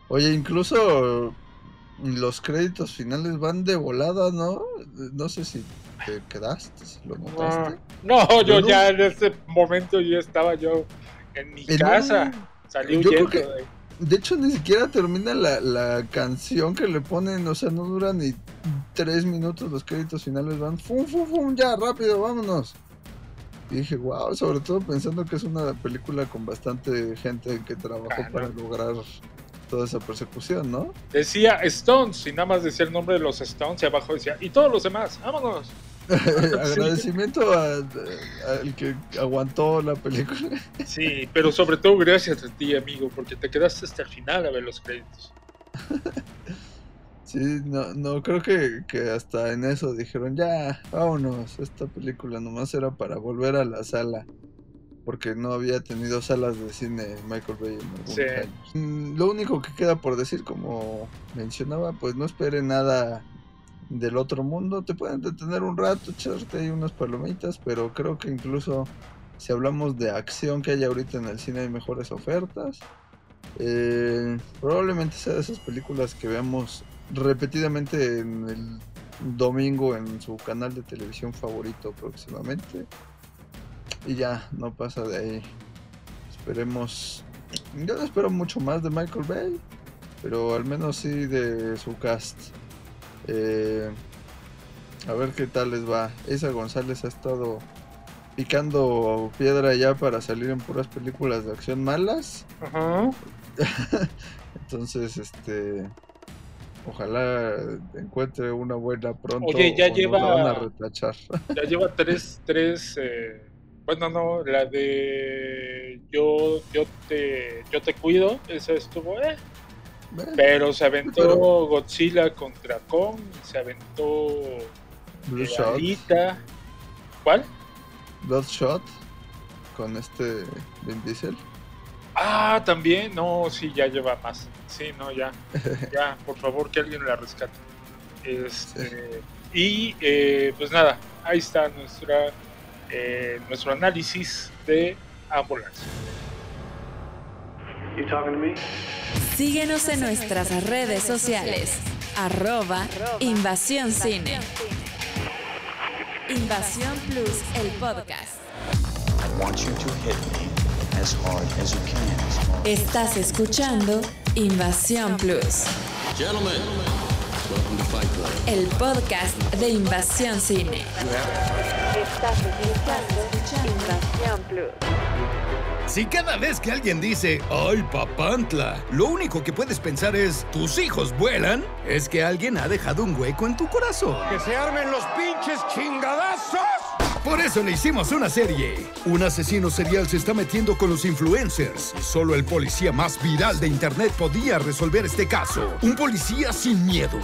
Oye, incluso los créditos finales van de volada, ¿no? No sé si te quedaste, si lo notaste. No, yo Yo ya en ese momento ya estaba yo en mi no, casa. Salí yo creo huyendo. que- de- De hecho, ni siquiera termina la, la canción que le ponen, o sea, no dura ni tres minutos los créditos finales, van fum, fum, fum, ya, rápido, vámonos. Y dije, wow, sobre todo pensando que es una película con bastante gente que trabajó Ah, para lograr toda esa persecución, ¿no? Decía Stones y nada más decía el nombre de los Stones y abajo decía, y todos los demás, vámonos. Agradecimiento al que aguantó la película. Sí, pero sobre todo gracias a ti, amigo, porque te quedaste hasta el final a ver los créditos. Sí, no, no, creo que, que hasta en eso dijeron, ya, vámonos, esta película nomás era para volver a la sala, porque no había tenido salas de cine Michael Bay en algunos Sí. años. Mm, Lo único que queda por decir, como mencionaba, pues no esperen nada del otro mundo, te pueden detener un rato, echarte ahí unas palomitas, pero creo que incluso si hablamos de acción que hay ahorita en el cine hay mejores ofertas. Eh, probablemente sea de esas películas que veamos repetidamente en el domingo en su canal de televisión favorito próximamente. Y ya, no pasa de ahí. esperemos. Yo no espero mucho más de Michael Bay, pero al menos sí de su cast. Eh, a ver qué tal les va. Esa González ha estado picando piedra ya para salir en puras películas de acción malas. Ajá. Entonces, este. Ojalá encuentre una buena pronto. Oye, ya o nos la lleva- van a retachar. Ya lleva tres, tres, eh, bueno, no, la de yo, yo te, yo te cuido, esa estuvo, eh, Bueno, pero se aventó Pero- Godzilla contra Kong, se aventó Alita. ¿cuál? Bloodshot con este Vin Diesel. Ah, también, no, sí, ya lleva más, sí, no, ya, ya, por favor que alguien la rescate. Este, y eh, pues nada, ahí está nuestra, eh, nuestro análisis de Ambulance. Síguenos en nuestras redes sociales. Arroba Invasión Cine. Invasión Plus, el podcast. Estás escuchando Invasión Plus, el podcast de Invasión Cine. Estás Si cada vez que alguien dice, ¡ay, papantla! Lo único que puedes pensar es, ¿tus hijos vuelan? Es que alguien ha dejado un hueco en tu corazón. ¡Que se armen los pinches chingadazos! Por eso le hicimos una serie. Un asesino serial se está metiendo con los influencers. Y solo el policía más viral de internet podía resolver este caso. Un policía sin miedo,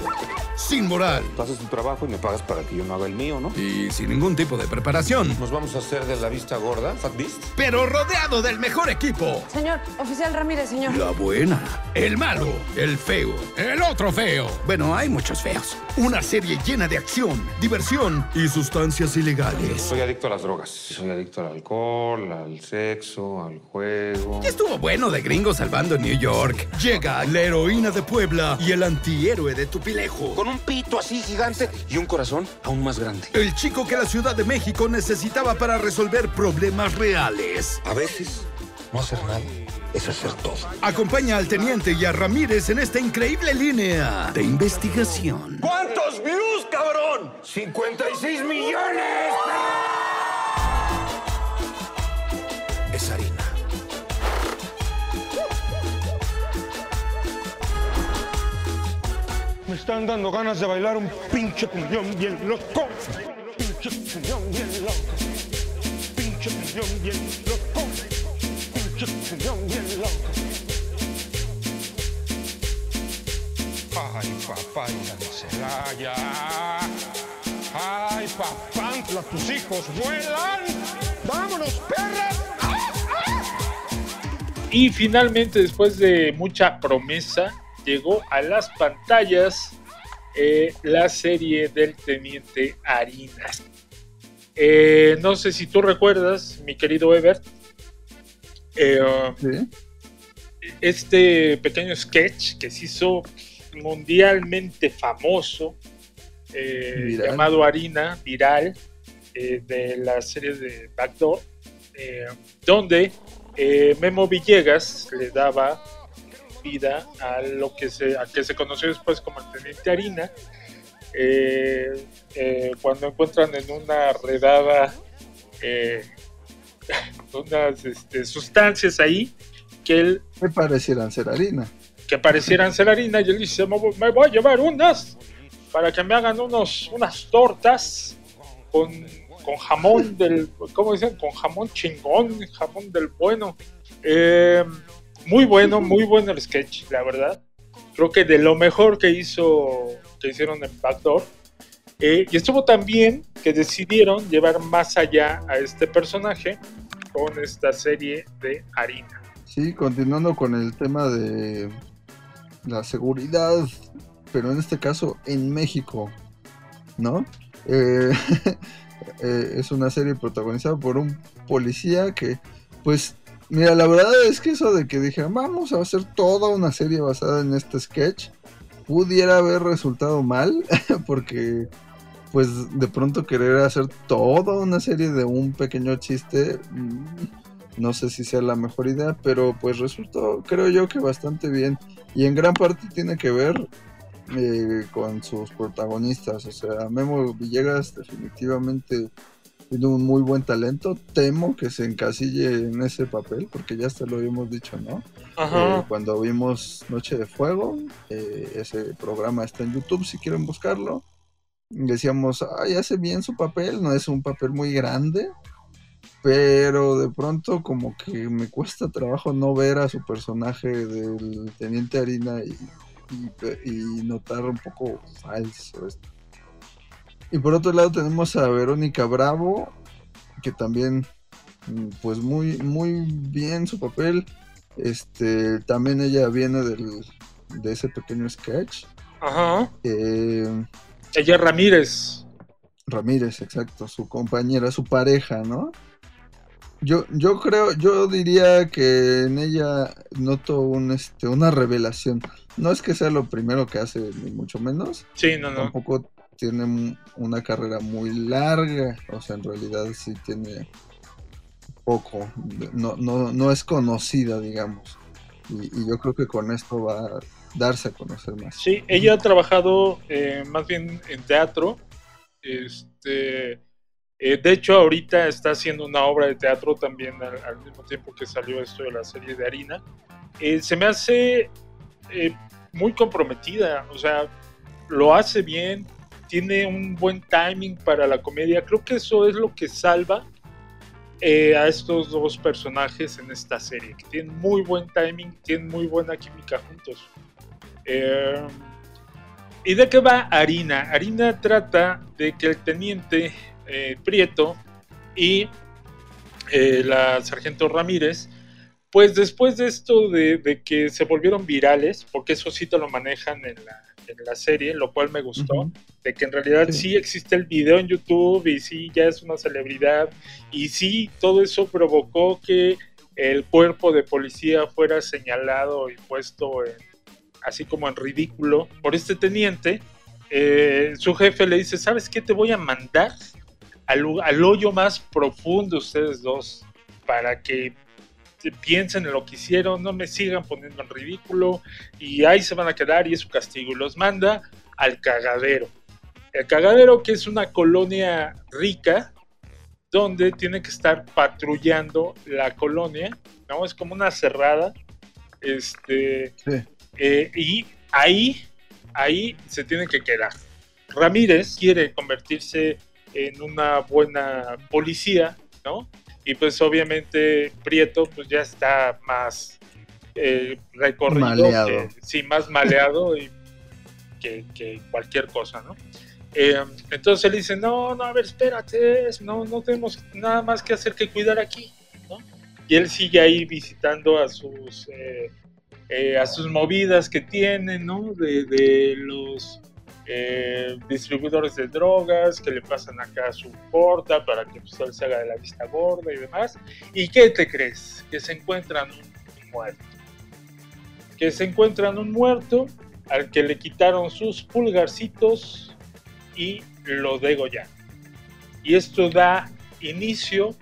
sin moral Tú haces tu trabajo y me pagas para que yo no haga el mío, ¿no? y sin ningún tipo de preparación. Nos vamos a hacer de la vista gorda, Fat Beast. Pero rodeado del mejor equipo. Señor, oficial Ramírez, señor. La buena, el malo, el feo, el otro feo. Bueno, hay muchos feos. Una serie llena de acción, diversión y sustancias ilegales. Soy adicto a las drogas. Soy adicto al alcohol, al sexo, al juego. Y estuvo bueno de gringo salvando New York. Llega la heroína de Puebla y el antihéroe de Tupilejo. Con un pito así gigante y un corazón aún más grande. El chico que la Ciudad de México necesitaba para resolver problemas reales. A veces, no hacer nada es hacer todo. Acompaña al teniente y a Ramírez en esta increíble línea de investigación. ¿Cuántos views, cabrón? ¡56 millones! Es harina. Me están dando ganas de bailar un pinche cumbión bien loco. Pinche cumbión bien loco. Pinche cumbión bien loco. Ay, papá, y la Celaya. Ay, papantla, tus hijos vuelan. ¡Vámonos, perras! Y finalmente, después de mucha promesa, llegó a las pantallas eh, la serie del Teniente Harina. Eh, no sé si tú recuerdas, mi querido Ebert, eh, Sí. este pequeño sketch que se hizo mundialmente famoso, eh, llamado Harina, viral, eh, de la serie de Backdoor, donde Memo Villegas le daba vida a lo que se, a que se conoció después como el Teniente Harina, eh, eh, cuando encuentran en una redada eh, unas este, sustancias ahí que él Me parecieran ser harina. que parecieran ser harina y él dice me voy, me voy a llevar unas para que me hagan unos unas tortas con, con jamón del ¿cómo dicen? con jamón chingón jamón del bueno Eh, muy bueno muy bueno el sketch la verdad creo que de lo mejor que hizo que hicieron en Backdoor Eh, y estuvo tan bien que decidieron llevar más allá a este personaje con esta serie de harina Sí, continuando con el tema de la seguridad, pero en este caso en México, ¿no? Eh, eh, es una serie protagonizada por un policía que, pues, mira, la verdad es que eso de que dijeron, vamos a hacer toda una serie basada en este sketch, pudiera haber resultado mal, porque, pues, de pronto querer hacer toda una serie de un pequeño chiste, mm, no sé si sea la mejor idea, pero pues resultó, creo yo que bastante bien. Y en gran parte tiene que ver eh, con sus protagonistas. O sea, Memo Villegas definitivamente tiene un muy buen talento. Temo que se encasille en ese papel, porque ya hasta lo habíamos dicho, ¿no? Ajá. Eh, cuando vimos Noche de Fuego, eh, ese programa está en YouTube si quieren buscarlo. Decíamos, ay, hace bien su papel, no es un papel muy grande, pero de pronto como que me cuesta trabajo no ver a su personaje del Teniente Harina y, y notar un poco falso esto. Y por otro lado tenemos a Verónica Bravo, que también, mm, pues muy, muy bien su papel. Este, también ella viene del, de ese pequeño sketch. Ajá. Eh, Ella Ramírez. Ramírez, exacto, su compañera, su pareja, ¿no? Yo, yo creo, yo diría que en ella noto un, este, una revelación. No es que sea lo primero que hace, ni mucho menos. Sí, no, no. Tampoco tiene un- una carrera muy larga. O sea, en realidad sí tiene poco. No, no, no es conocida, digamos. Y, yo creo que con esto va a darse a conocer más. Sí, ella ha trabajado eh, más bien en teatro. Este, eh, de hecho, ahorita está haciendo una obra de teatro también al, mismo tiempo que salió esto de la serie de Harina. Eh, se me hace muy comprometida, o sea, lo hace bien, tiene un buen timing para la comedia. Creo que eso es lo que salva eh, a estos dos personajes en esta serie, que tienen muy buen timing, tienen muy buena química juntos. Eh, ¿Y de qué va Harina? Harina trata de que el teniente eh, Prieto y la sargento Ramírez, pues después de esto de, que se volvieron virales, porque eso sí te lo manejan en la serie, lo cual me gustó, de que en realidad sí. existe el video en YouTube y sí ya es una celebridad y sí todo eso provocó que el cuerpo de policía fuera señalado y puesto en, así como en ridículo por este teniente. Eh, su jefe le dice, ¿sabes qué? Te voy a mandar al, al hoyo más profundo ustedes dos para que piensen en lo que hicieron, no me sigan poniendo en ridículo y ahí se van a quedar y es su castigo. Y los manda al cagadero. El cagadero que es una colonia rica donde tiene que estar patrullando la colonia, ¿no? Es como una cerrada. Este, Sí. eh, y ahí, ahí se tiene que quedar. Ramírez quiere convertirse en una buena policía, ¿no? Y pues obviamente Prieto pues ya está más eh, recorrido, Maleado. que- sí, más maleado y que, que cualquier cosa, ¿no? Eh, entonces él dice, no, no, a ver, espérate, no, no tenemos nada más que hacer que cuidar aquí. Y él sigue ahí visitando a sus, eh, eh, a sus movidas que tiene, ¿no? De, los eh, distribuidores de drogas que le pasan acá su porta para que pues, él se haga de la vista gorda y demás. ¿Y qué te crees? Que se encuentran un muerto. Que se encuentran un muerto al que le quitaron sus pulgarcitos y lo degollaron. Y esto da inicio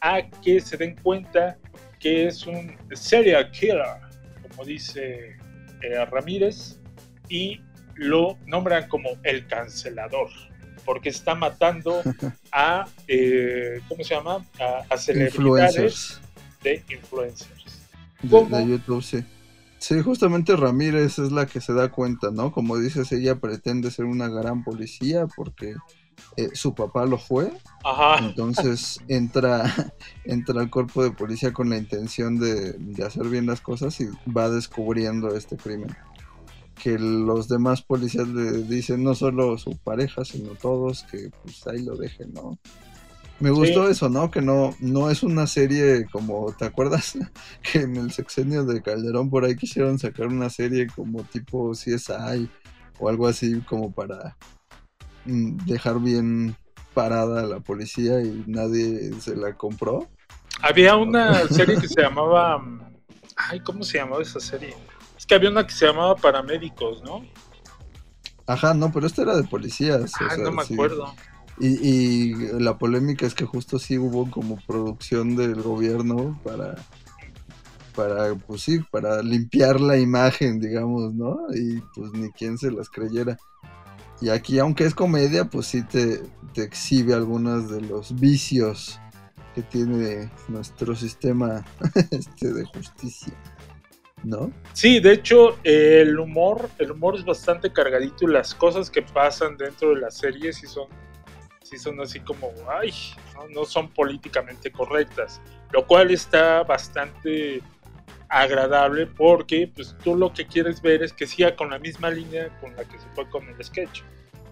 a que se den cuenta que es un serial killer, como dice eh, Ramírez, y lo nombran como el cancelador, porque está matando a, eh, ¿cómo se llama? A, a celebridades Influencers. de influencers. De, de YouTube, sí. Sí, justamente Ramírez es la que se da cuenta, ¿no? Como dices, ella pretende ser una gran policía porque eh, su papá lo fue. Ajá. Entonces entra, entra al cuerpo de policía con la intención de, de hacer bien las cosas y va descubriendo este crimen. Que los demás policías le dicen no solo su pareja, sino todos que pues ahí lo dejen, ¿no? Me gustó Sí. eso, ¿no? Que no, no es una serie como, ¿te acuerdas? Que en el sexenio de Calderón por ahí quisieron sacar una serie como tipo CSI o algo así como para mm, dejar bien parada a la policía y nadie se la compró. Había una serie que se llamaba. mm, Ay, ¿cómo se llamaba esa serie? Es que había una que se llamaba Paramédicos, ¿no? Ajá, no, pero esta era de policías. o Ay, sea, no me sí. acuerdo. Y, y la polémica es que justo sí hubo como producción del gobierno para, para, pues sí, para limpiar la imagen, digamos, ¿no? Y pues ni quien se las creyera. Y aquí, aunque es comedia, pues sí te, te exhibe algunos de los vicios que tiene nuestro sistema este, de justicia, ¿no? Sí, de hecho, el humor, el humor es bastante cargadito y las cosas que pasan dentro de la serie sí son, sí son así como, ay, no, no son políticamente correctas, lo cual está bastante agradable porque pues tú lo que quieres ver es que siga con la misma línea con la que se fue con el sketch,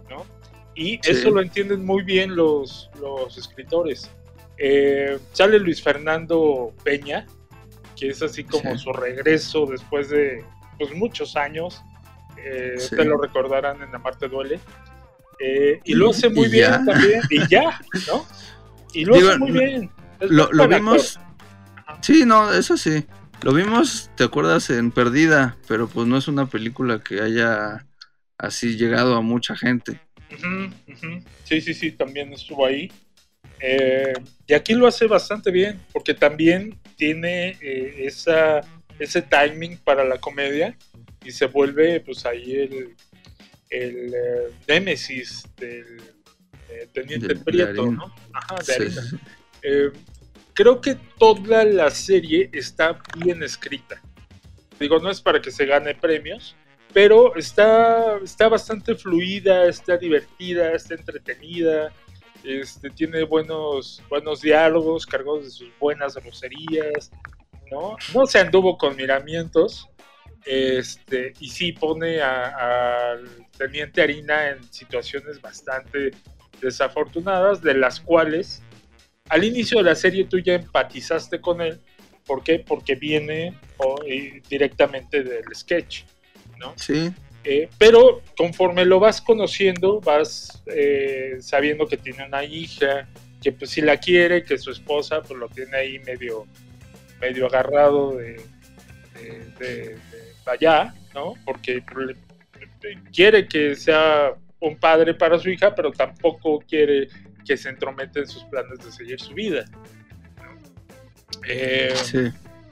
¿no? Y Sí. eso lo entienden muy bien los, los escritores. Eh, sale Luis Fernando Peña, que es así como Sí. su regreso después de pues, muchos años. Eh, Sí. Te lo recordarán en Amarte Duele. Eh, y lo hace muy bien ya. también. Y ya, ¿no? Y lo Digo, hace muy bien. Es Lo, vimos. Sí, no, eso sí. Lo vimos, ¿te acuerdas? En Perdida, pero pues no es una película que haya así llegado a mucha gente. Sí, sí, sí, también estuvo ahí. Eh, y aquí lo hace bastante bien, porque también tiene eh, esa, ese timing para la comedia y se vuelve pues ahí el, el eh, némesis del eh, Teniente De- Prieto. ¿no? Ajá, de Sí. Eh, creo que toda la serie está bien escrita. Digo, no es para que se gane premios, pero está, está bastante fluida, está divertida, está entretenida, este, tiene buenos, buenos diálogos cargados de sus buenas groserías, ¿no? No se anduvo con miramientos, este, y sí pone a- al teniente Harina en situaciones bastante desafortunadas, de las cuales al inicio de la serie tú ya empatizaste con él. ¿Por qué? Porque viene directamente del sketch, ¿no? Sí, Eh, pero conforme lo vas conociendo, vas eh, sabiendo que tiene una hija, que pues si la quiere, que su esposa pues lo tiene ahí medio, medio agarrado de, de, de- de allá, ¿no? Porque quiere que sea un padre para su hija, pero tampoco quiere que se entrometa en sus planes de seguir su vida. Eh, sí.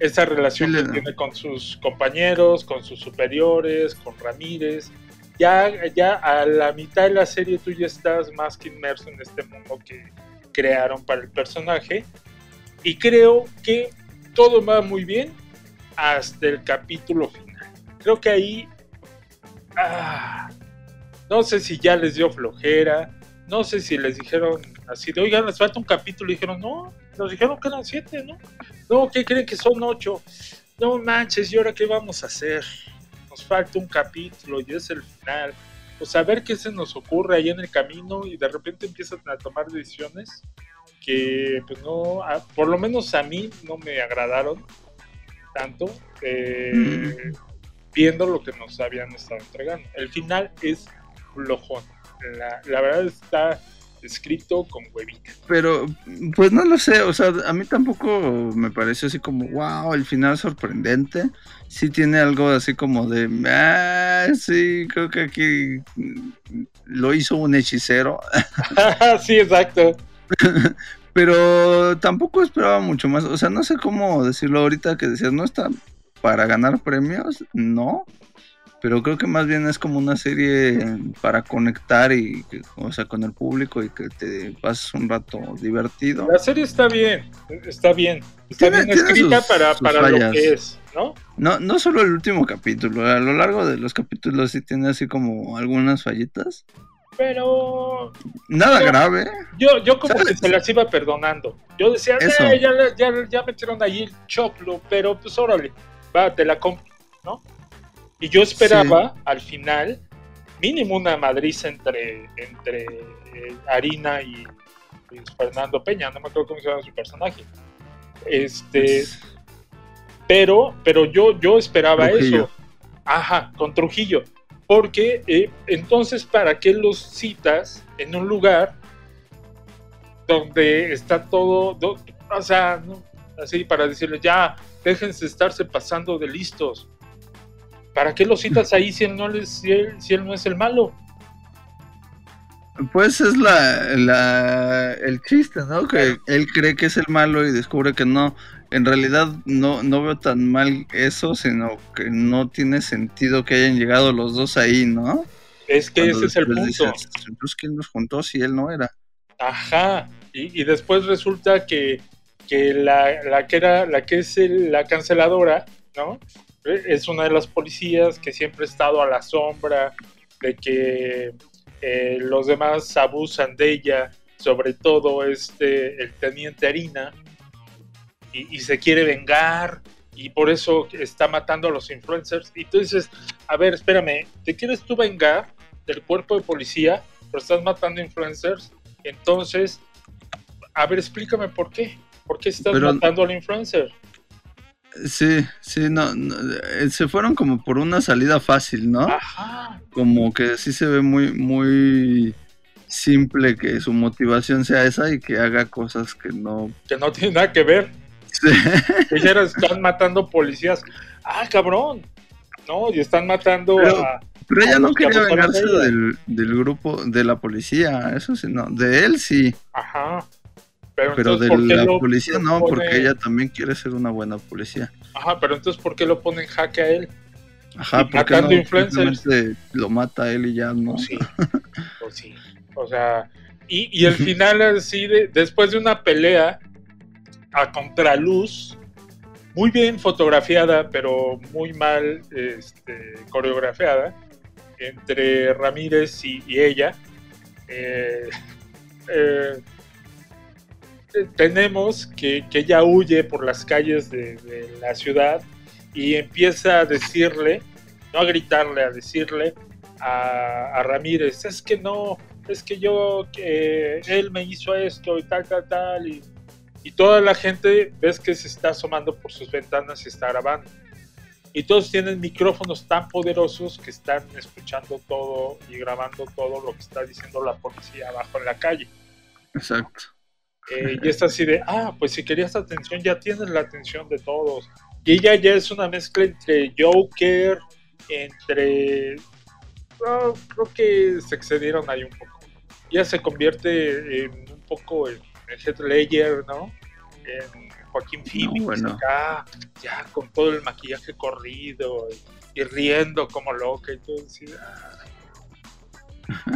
esa relación que tiene con sus compañeros, con sus superiores, con Ramírez. Ya, ya a la mitad de la serie tú ya estás más que inmerso en este mundo que crearon para el personaje. Y creo que todo va muy bien hasta el capítulo final. Creo que ahí... ah, no sé si ya les dio flojera. No sé si les dijeron así de, oigan, les falta un capítulo. Y dijeron, no, nos dijeron que eran siete, ¿no? No, ¿qué creen que son ocho? No manches, ¿y ahora qué vamos a hacer? Nos falta un capítulo y es el final. Pues a ver qué se nos ocurre ahí en el camino y de repente empiezan a tomar decisiones que, pues no, por lo menos a mí no me agradaron tanto, eh, viendo lo que nos habían estado entregando. El final es flojón. La, la verdad está escrito con huevita. Pero, pues no lo sé, o sea, a mí tampoco me pareció así como, wow, el final sorprendente. Sí tiene algo así como de, ah, sí, creo que aquí lo hizo un hechicero. sí, exacto. Pero tampoco esperaba mucho más, o sea, no sé cómo decirlo ahorita que decías, no está para ganar premios, no. Pero creo que más bien es como una serie para conectar y, o sea, con el público y que te pases un rato divertido. La serie está bien, está bien. Está Tiene- bien escrita sus- para, sus para lo que es, ¿no? No, no solo el último capítulo, a lo largo de los capítulos sí tiene así como algunas fallitas. Pero Nada Yo- grave. yo, yo como ¿Sabes? que se las iba perdonando. Yo decía. "Eh, ya, ya, ya metieron ahí el choclo, pero pues órale, va, te la compro, ¿no? Y yo esperaba al final mínimo una madriza entre, entre eh, Harina y Fernando Peña, no me acuerdo cómo se llama su personaje. Este, pero, pero yo, yo esperaba Trujillo. eso. Ajá, con Trujillo. Porque eh, entonces, ¿para qué los citas en un lugar donde está todo, do- o sea, no, así para decirles, ya, déjense estarse pasando de listos? ¿Para qué los citas ahí si él no, les, si él, si él no es el malo? Pues es la, la el chiste, ¿no? Que él cree que es el malo y descubre que no. En realidad no, no veo tan mal eso, sino que no tiene sentido que hayan llegado los dos ahí, ¿no? Es que Cuando ese es el punto. dices, Entonces, ¿quién los juntó si él no era? Ajá. Y, y después resulta que, que la, la que era, la que es el- la canceladora, ¿no? Eh, Es una de las policías que siempre ha estado a la sombra de que eh, los demás abusan de ella, sobre todo este el teniente Harina, y, y se quiere vengar, y por eso está matando a los influencers. Y tú dices, a ver, espérame, ¿te quieres tú vengar del cuerpo de policía, pero estás matando influencers? Entonces, a ver, explícame por qué. ¿Por qué estás Pero- matando al influencer? Sí, sí, no, no, eh, se fueron como por una salida fácil, ¿no? Ajá. Como que sí se ve muy, muy simple que su motivación sea esa y que haga cosas que no. Que no tiene nada que ver. Sí. Dijeras, están matando policías. Ah, cabrón. No, y están matando Pero- a. Pero ella a no quería vengarse del, del grupo, de la policía, eso sí, no. De él sí, Ajá. Pero, pero entonces, de ¿por qué la policía no, pone- porque ella también quiere ser una buena policía. Ajá, pero entonces, ¿por qué lo pone en jaque a él? Ajá, porque no influencers. simplemente lo mata a él y ya, ¿no? Sí. Pues sí. O sea, y, y el final así, de, después de una pelea a contraluz, muy bien fotografiada, pero muy mal este, coreografiada, entre Ramírez y, y ella. eh, eh, tenemos que, que ella huye por las calles de, la ciudad y empieza a decirle, no a gritarle, a decirle a, Ramírez, es que no, es que yo, que él me hizo esto y tal, tal, tal, y, y toda la gente ves que se está asomando por sus ventanas y está grabando. Y todos tienen micrófonos tan poderosos que están escuchando todo y grabando todo lo que está diciendo la policía abajo en la calle. Exacto. Eh, y es así de, ah, pues si querías atención, ya tienes la atención de todos. Y ella ya es una mezcla entre Joker, entre... ah, creo que se excedieron ahí un poco. Ya se convierte en un poco en, Heath Ledger, ¿no? En Joaquín Phoenix, bueno. acá, ya con todo el maquillaje corrido y, y riendo como loca y todo así. ah.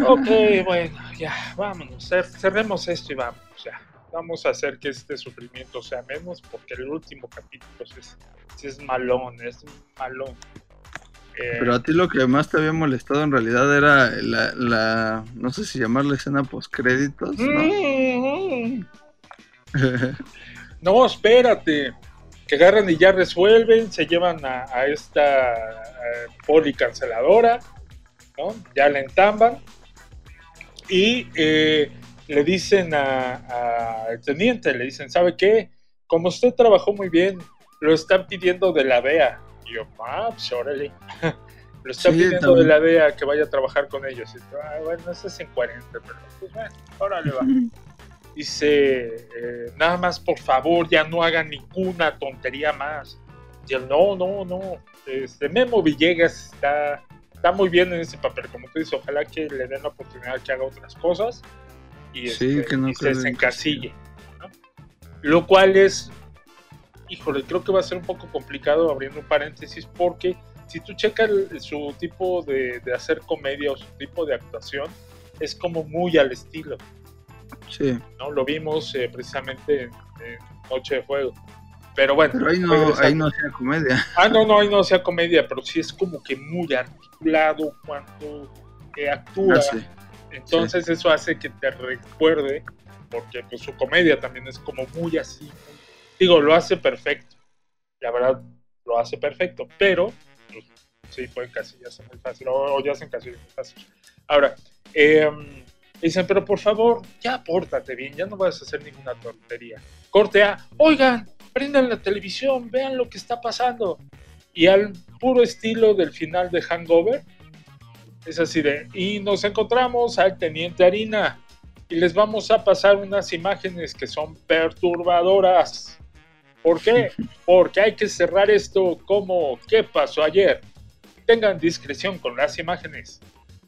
Ok, bueno, ya, vámonos, cer- cerremos esto y vamos, ya. Vamos a hacer que este sufrimiento sea menos, porque el último capítulo es, malón, es malón. Eh, Pero a ti lo que más te había molestado en realidad era la, la no sé si llamarla escena post créditos, ¿no? Mm. No, espérate. Que agarran y ya resuelven, se llevan a, a esta poli canceladora, ¿no? Ya la entamban. Y eh, le dicen al teniente, le dicen, ¿sabe qué? Como usted trabajó muy bien, lo están pidiendo de la DEA. Y yo, ah, pues órale. lo están Sí, pidiendo también. de la DEA que vaya a trabajar con ellos. Y yo, "Ah, bueno, eso es incoherente, pero pues bueno, órale va. Dice, eh, nada más por favor, ya no hagan ninguna tontería más. Y él, no, no, no. Este, Memo Villegas está, está muy bien en ese papel. Como tú dices, ojalá que le den la oportunidad que haga otras cosas y, Sí, este, que no y se desencasille. ¿no? Lo cual es, híjole, creo que va a ser un poco complicado abriendo un paréntesis porque si tú checas el- su tipo de, de hacer comedia o su tipo de actuación, es como muy al estilo. Sí, ¿no? Lo vimos eh, precisamente en, en Noche de Fuego. Pero bueno, pero ahí no, ahí no hacía comedia. Ah, no, no, ahí no sea comedia, pero sí es como que muy articulado cuando eh, actúa. Ah, sí. Entonces eso hace que te recuerde, porque pues, su comedia también es como muy así. digo, lo hace perfecto. La verdad, lo hace perfecto, pero pues, sí, pueden casillas muy fácil, o, o ya hacen casillas muy fácil. Ahora, em, dicen, pero por favor, ya pórtate bien, ya no vas a hacer ninguna tontería. Corte A, oigan, prendan la televisión, vean lo que está pasando. Y al puro estilo del final de Hangover, es así de, y nos encontramos al teniente Harina y les vamos a pasar unas imágenes que son perturbadoras. ¿Por qué? Porque hay que cerrar esto como ¿qué pasó ayer? Tengan discreción con las imágenes.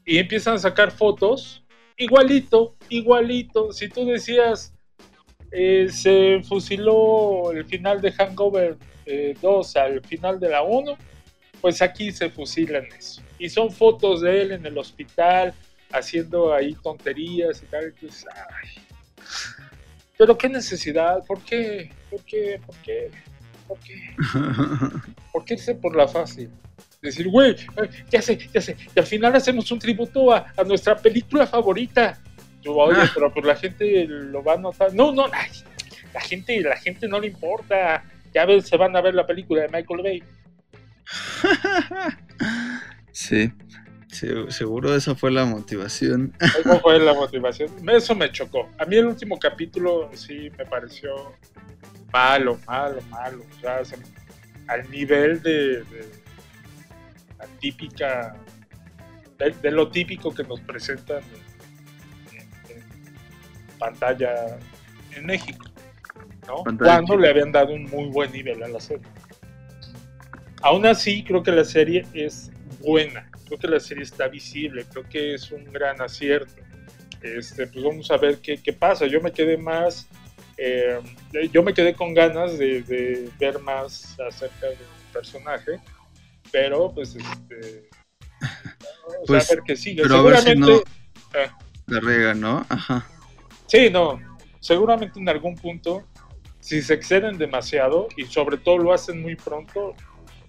Y empiezan a sacar fotos igualito, igualito. Si tú decías, eh, se fusiló el final de Hangover eh, 2 al final de la 1, pues aquí se fusilan eso. Y son fotos de él en el hospital, haciendo ahí tonterías y tal. Entonces, ay. Pero qué necesidad, ¿por qué? ¿Por qué? ¿Por qué? ¿Por qué? ¿Por qué irse por la fácil? Decir, güey, ya sé, ya sé, y al final hacemos un tributo a, a nuestra película favorita. Yo, oye, pero pues la gente lo va a notar. No, no, ay, la gente, la gente no le importa. Ya ves, se van a ver la película de Michael Bay. Sí, sí, seguro esa fue la motivación. Esa fue la motivación. Eso me chocó. A mí el último capítulo sí me pareció malo, malo, malo. O sea, se- al nivel de, de la típica, de, de lo típico que nos presentan en, en- en pantalla en México. ¿no? Cuando le habían dado un muy buen nivel a la serie. Aún así, creo que la serie es buena. Creo que la serie está visible. Creo que es un gran acierto. Este, pues vamos a ver qué, qué pasa. Yo me quedé más. eh, yo me quedé con ganas de, de ver más acerca del personaje. Pero, pues, este. Vamos Pues, a ver qué sigue. pero a ver si Seguramente. no- eh, La riega, ¿no? Ajá. Sí, no. Seguramente en algún punto, si se exceden demasiado y sobre todo lo hacen muy pronto,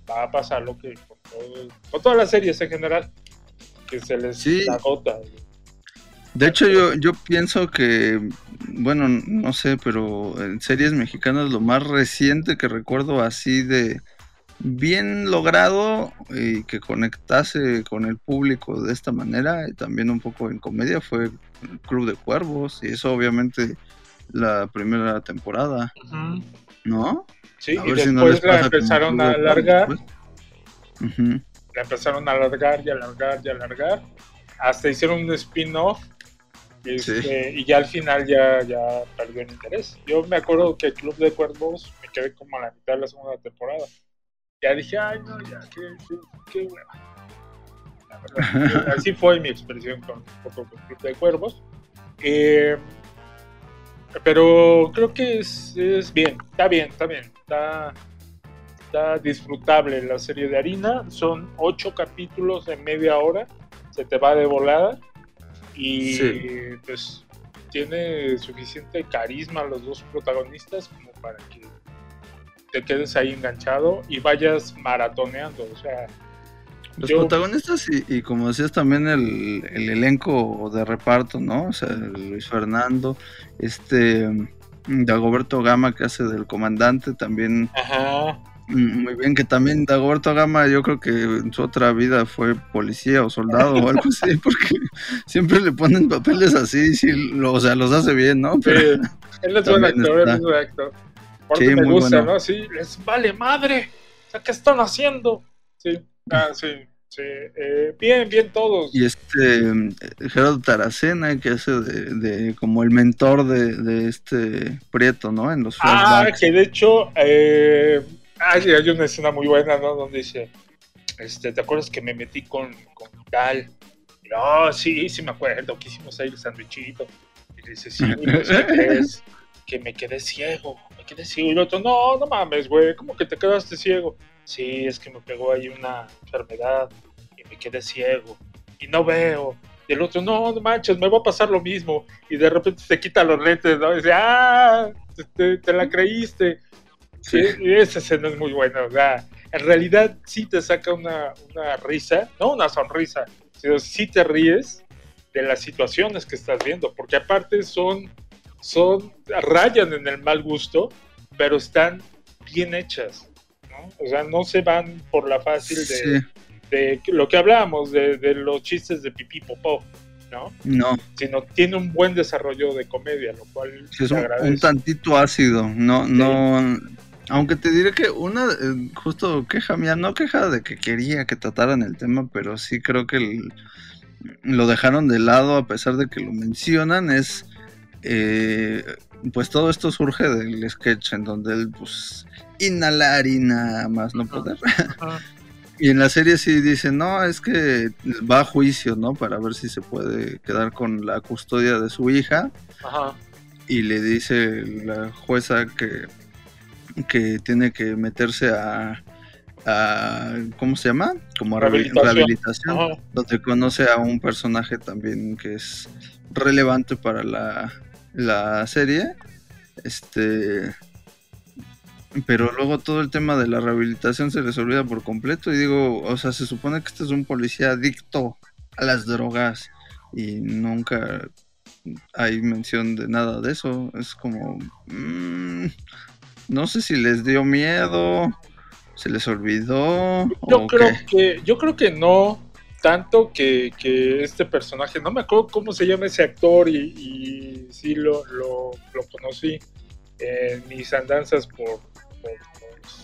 va a pasar lo que con, todo- con todas las series en general, que se les Sí. agota. De hecho, yo, yo pienso que, bueno, no sé, pero en series mexicanas lo más reciente que recuerdo así de bien logrado y que conectase con el público de esta manera, y también un poco en comedia, fue el Club de Cuervos, y eso obviamente la primera temporada, ¿no? Sí, A y si no después la empezaron a alargar. Ujú. la empezaron a alargar y alargar y alargar, hasta hicieron un spin-off. este, Y ya al final ya, ya perdió el interés. Yo me acuerdo que el Club de Cuervos me quedé como a la mitad de la segunda temporada. Ya dije, ay, no, ya, qué, qué, qué verdad, así fue mi expresión con, con, con Club de Cuervos. Eh, pero creo que es, es bien, está bien, está bien, está, está disfrutable la serie de Harina. Son ocho capítulos de media hora, se te va de volada y Sí. pues tiene suficiente carisma los dos protagonistas como para que te quedes ahí enganchado y vayas maratoneando. O sea, Los yo- protagonistas y, y como decías también el, el elenco de reparto, ¿no? O sea, Luis Fernando, este Dagoberto Gama que hace del comandante también Ajá. muy bien, que también Dagoberto Gama yo creo que en su otra vida fue policía o soldado o algo así, porque siempre le ponen papeles así, sí, lo- o sea, los hace bien, ¿no? Pero Sí, él es buen actor, él es buen actor. Porque Sí, me muy gusta, bueno. ¿no? Sí, les vale madre. O sea, ¿qué están haciendo? Sí, ah, sí, sí. Eh, bien, bien todos. Y este Gerardo Taracena, que hace de, de como el mentor de, de este Prieto, ¿no? En los Ah, flashbacks. que de hecho, eh, hay, hay una escena muy buena, ¿no? Donde dice, este, ¿te acuerdas que me metí con, con tal? Y, Oh, sí, sí me acuerdo, que hicimos ahí el sandwichito. Y dice, sí, pues, ¿qué crees? Que me quedé ciego, me quedé ciego. Y el otro, no, no mames, güey, ¿cómo que te quedaste ciego? Sí, es que me pegó ahí una enfermedad y me quedé ciego y no veo. Y el otro, no, no manches, me va a pasar lo mismo. Y de repente se quita los lentes, ¿no? Y dice, ah, te, te- la creíste. Sí, y esa escena es muy buena, o sea, en realidad sí te saca una, una risa, no una sonrisa, sino sí te ríes de las situaciones que estás viendo, porque aparte son, son, rayan en el mal gusto, pero están bien hechas, ¿no? O sea, no se van por la fácil de, Sí. de lo que hablábamos, de, de los chistes de pipí popó, ¿no? No, Sino tiene un buen desarrollo de comedia, lo cual sí es un, tantito ácido. No, no. Aunque te diré que una, eh, justo queja mía, no queja de que quería que trataran el tema, pero sí creo que el- lo dejaron de lado a pesar de que lo mencionan, es. eh, pues todo esto surge del sketch en donde él, pues, inhalar y nada más no poder. Y en la serie sí dicen, no, es que va a juicio, ¿no? Para ver si se puede quedar con la custodia de su hija. Ajá. Y le dice la jueza que, que tiene que meterse a, a- ¿cómo se llama? Como a rehabi- Rehabilitación. rehabilitación, donde conoce a un personaje también que es relevante para la, la serie. Este, pero luego todo el tema de la rehabilitación se les olvida por completo y digo, o sea, se supone que este es un policía adicto a las drogas y nunca hay mención de nada de eso. Es como, mm, no sé si les dio miedo, se les olvidó Yo o creo qué. que, yo creo que no tanto que, que este personaje, no me acuerdo cómo se llama ese actor y, y sí lo, lo, lo conocí en mis andanzas por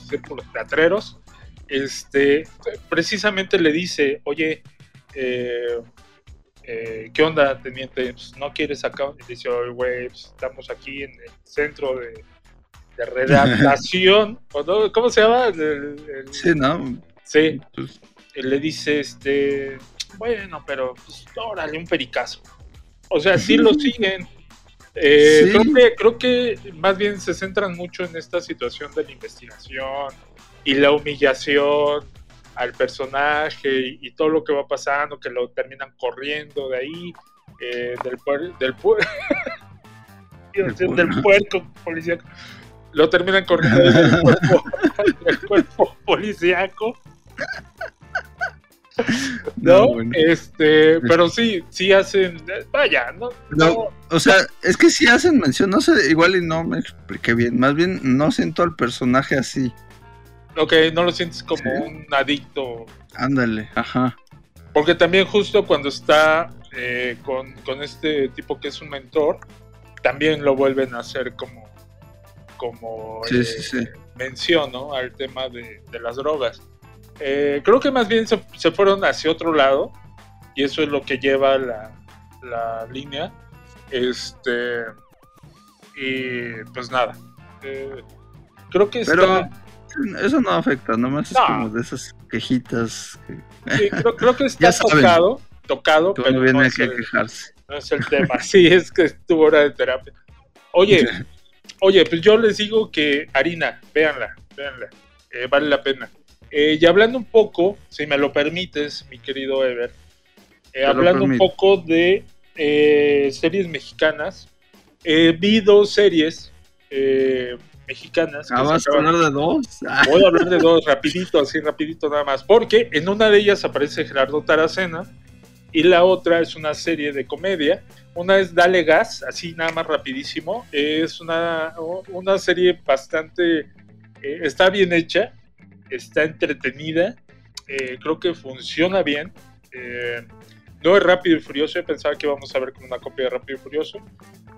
círculos teatreros. Este, precisamente le dice, oye, eh, eh, ¿qué onda, teniente? Pues, ¿No quieres acá? Y dice, oye, güey, pues, estamos aquí en el centro de, de redactación. ¿Cómo se llama? El- el- Sí, ¿no? Sí. Pues, Él le dice, este, bueno, pero pues órale, un pericazo. O sea, sí lo siguen. Eh, Sí. creo, que, creo que más bien se centran mucho en esta situación de la investigación y la humillación al personaje y, y todo lo que va pasando, que lo terminan corriendo de ahí, eh, del puerco, del, puer- del puerco policíaco. Lo terminan corriendo del cuerpo, del cuerpo policíaco. No, ¿no? bueno. Este, pero sí, sí hacen, vaya, no, No, o sea, es que si hacen mención, no sé, igual y no me expliqué bien, más bien no siento al personaje así, ok, no lo sientes como Sí. un adicto, ándale, ajá, porque también justo cuando está eh, con, con este tipo que es un mentor, también lo vuelven a hacer como, como Sí, eh, sí, sí. mención, ¿no? Al tema de, de las drogas. Eh, creo que más bien se, se fueron hacia otro lado y eso es lo que lleva la, la línea. Este y pues nada. eh, creo que pero está, eso no afecta, nomás es No. como de esas quejitas que sí, creo, creo que está tocado, tocado, pero no viene es, a el, quejarse. no es el tema. Sí, es que estuvo hora de terapia. Oye, Oye, pues yo les digo que Harina, véanla, véanla, eh, vale la pena. Eh, y hablando un poco, si me lo permites, mi querido Ever, eh, hablando un poco de eh, series mexicanas, vi dos series mexicanas. que Ah, vas a hablar de dos. Voy a hablar de dos, rapidito, así rapidito nada más, porque en una de ellas aparece Gerardo Taracena y la otra es una serie de comedia. Una es Dale Gas, así nada más rapidísimo. Es una, una serie bastante... está bien hecha, está entretenida, eh, creo que funciona bien. eh, no es Rápido y Furioso, pensaba que íbamos a ver como una copia de Rápido y Furioso,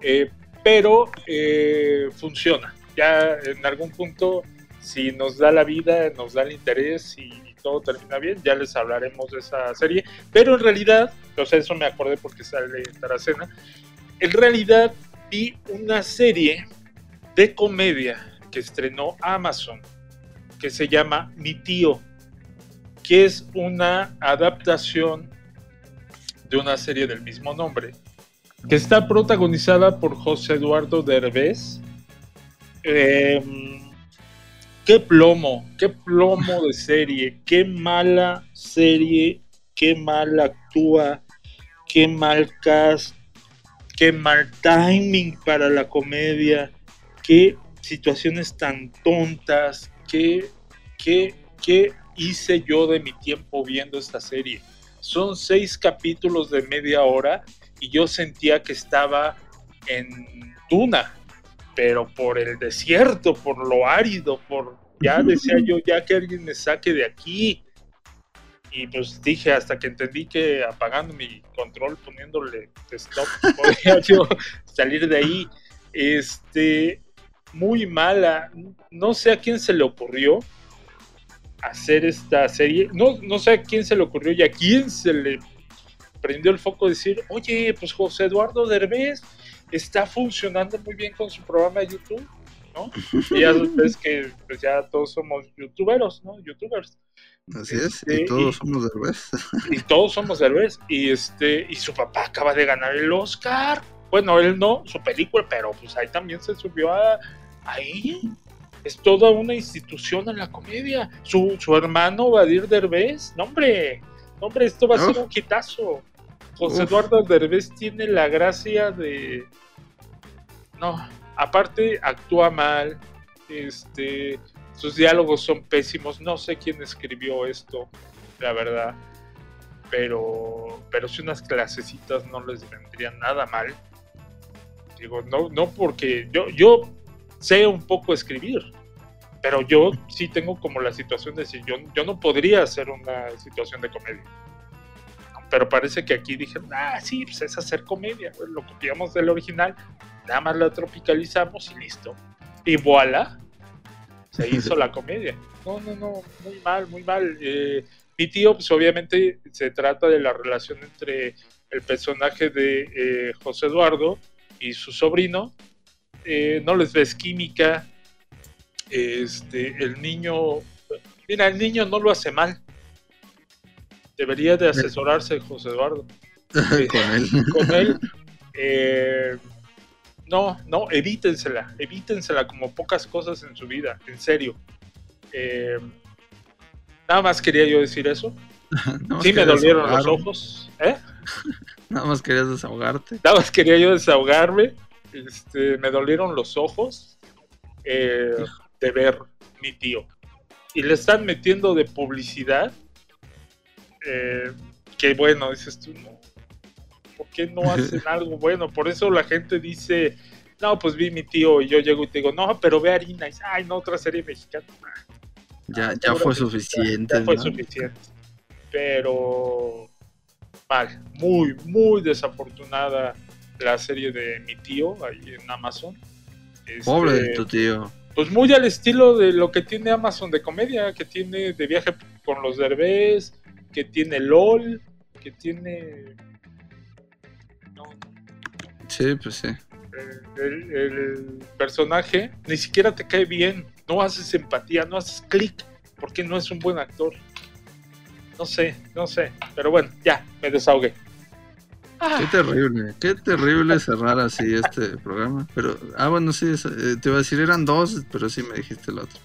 eh, pero eh, funciona. Ya en algún punto, si nos da la vida, nos da el interés y, y todo termina bien, ya les hablaremos de esa serie. Pero en realidad, o sea, eso me acordé porque sale Taracena, en realidad vi una serie de comedia que estrenó Amazon, que se llama Mi tío, que es una adaptación de una serie del mismo nombre, que está protagonizada por José Eduardo Derbez. Eh, qué plomo, qué plomo de serie, qué mala serie, qué mal actúa, qué mal cast, qué mal timing para la comedia, qué situaciones tan tontas, qué, qué, qué hice yo de mi tiempo viendo esta serie. Son seis capítulos de media hora y yo sentía que estaba en Tuna, pero por el desierto, por lo árido, por ya decía yo, ya que alguien me saque de aquí. Y pues dije, hasta que entendí que apagando mi control, poniéndole stop, podía yo salir de ahí. Este, muy mala. No sé a quién se le ocurrió hacer esta serie. No, no sé a quién se le ocurrió y a quién se le prendió el foco de decir, oye, pues José Eduardo Derbez está funcionando muy bien con su programa de YouTube, ¿no? Y ya ves que pues ya todos somos youtuberos, ¿no? Youtubers. Así es, Este, y todos somos Derbez. y todos somos Derbez y este y su papá acaba de ganar el Oscar bueno él no su película pero pues ahí también se subió a ahí. Es toda una institución en la comedia. Su, su hermano Badir Derbez no hombre no, hombre esto va a ser un quitazo José Uf. Eduardo Derbez tiene la gracia de no aparte actúa mal este sus diálogos son pésimos. No sé quién escribió esto la verdad pero pero si unas clasecitas no les vendrían nada mal digo no no porque yo yo sé un poco escribir pero yo sí tengo como la situación de decir yo yo no podría hacer una situación de comedia. Pero parece que aquí dijeron ah sí pues es hacer comedia pues, lo copiamos del original nada más la tropicalizamos y listo. Y voilà se hizo la comedia. No no no muy mal muy mal. Eh, mi tío, pues obviamente se trata de la relación entre el personaje de eh, José Eduardo y su sobrino. Eh, no les ves química. Este, el niño, mira, el niño no lo hace mal. Debería de asesorarse José Eduardo. Eh, Con él. Con él. Eh, no, no, evítensela, evítensela como pocas cosas en su vida, en serio. Eh, Nada más quería yo decir eso. Más Sí me dolieron los ojos. ¿eh? Nada más querías desahogarte. Nada más quería yo desahogarme. Este, me dolieron los ojos eh, de ver mi tío. Y le están metiendo de publicidad. eh, que bueno, dices tú, no. ¿Por qué no hacen algo bueno? Por eso la gente dice, no, pues vi mi tío y yo llego y te digo, no, pero ve harina. Y dice, ay, no, otra serie mexicana. Ya, ya fue suficiente. Ya fue ¿no? suficiente. Pero mal, muy, muy desafortunada la serie de mi tío ahí en Amazon. Este, Pobre de tu tío. Pues muy al estilo de lo que tiene Amazon de comedia, que tiene de viaje con los derbés, que tiene LOL, que tiene Sí, pues sí. el, el personaje, ni siquiera te cae bien, no haces empatía, no haces clic, porque no es un buen actor. No sé, no sé, pero bueno, ya, me desahogué. Qué terrible, qué terrible cerrar así este programa. Pero, ah, bueno, sí, eh, te iba a decir, eran dos, pero sí me dijiste el otro.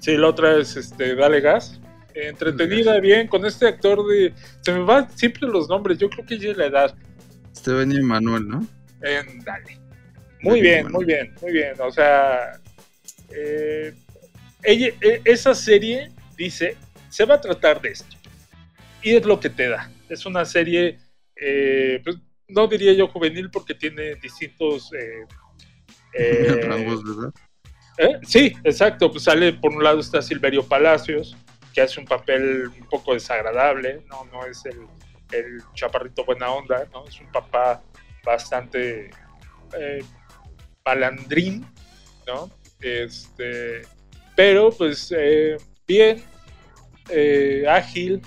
Sí, la otra es este, Dale Gas. Eh, entretenida, bien, con este actor de. Se me van siempre los nombres, yo creo que ya es la edad. Steven y Manuel, ¿no? En Dale. Muy bien, muy bien, muy bien. O sea, eh, ella, e- esa serie dice: se va a tratar de esto. Y es lo que te da. Es una serie, eh, pues, no diría yo juvenil, porque tiene distintos. eh, eh, ¿verdad? ¿Eh? Sí, exacto. Pues sale por un lado está Silverio Palacios, que hace un papel un poco desagradable, no, no es el, el chaparrito buena onda, ¿no? Es un papá bastante malandrín, ¿no? Este, pero pues bien, eh, ágil,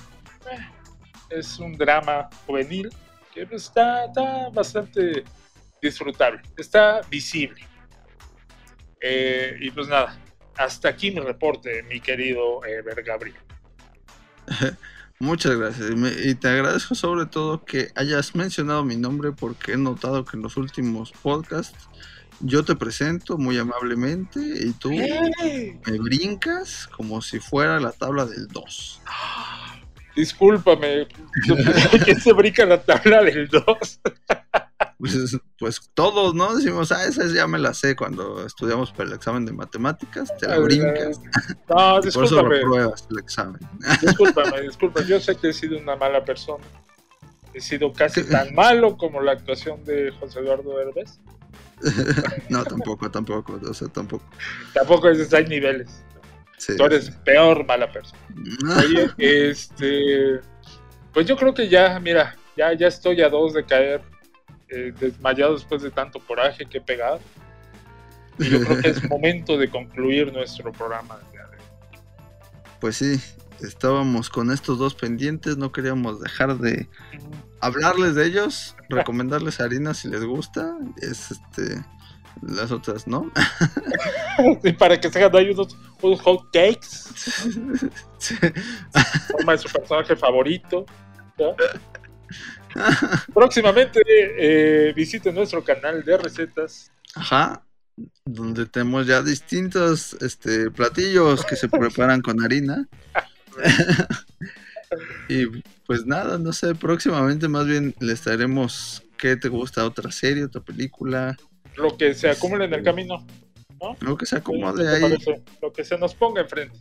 es un drama juvenil que está, está bastante disfrutable, está visible. Eh, y pues nada, hasta aquí mi reporte, mi querido eh, Ver Gabriel. Muchas gracias. Y, te agradezco sobre todo que hayas mencionado mi nombre porque he notado que en los últimos podcasts yo te presento muy amablemente y tú ¡Ey! me brincas como si fuera la tabla del 2. Discúlpame, ¿quién se brinca la tabla del 2? Pues, pues todos, ¿no? Decimos, ah, esa ya me la sé cuando estudiamos para el examen de matemáticas, te la brincas. No, y por eso discúlpame. repruebas el examen. Discúlpame, discúlpame. Yo sé que he sido una mala persona. He sido casi tan malo como la actuación de José Eduardo Herbes. no, tampoco, tampoco, o sea, tampoco. Tampoco es, hay niveles. Sí, Tú eres peor mala persona. Oye, este. Pues yo creo que ya, mira, ya, ya estoy a dos de caer eh, desmayado después de tanto coraje que he pegado. Y yo creo que es momento de concluir nuestro programa. Pues sí, estábamos con estos dos pendientes, no queríamos dejar de hablarles de ellos, recomendarles harina si les gusta. Es este las otras no. Sí, para que se hagan ahí unos, unos hot cakes. Forma de su personaje favorito. ¿ya? Próximamente eh, visiten nuestro canal de recetas. Ajá. Donde tenemos ya distintos este, platillos que se preparan con harina. y pues nada, no sé, próximamente más bien les traeremos qué te gusta, otra serie, otra película, Lo que se acumule en el camino. ¿no? lo que se ¿Qué acomode ahí. parece? Lo que se nos ponga enfrente.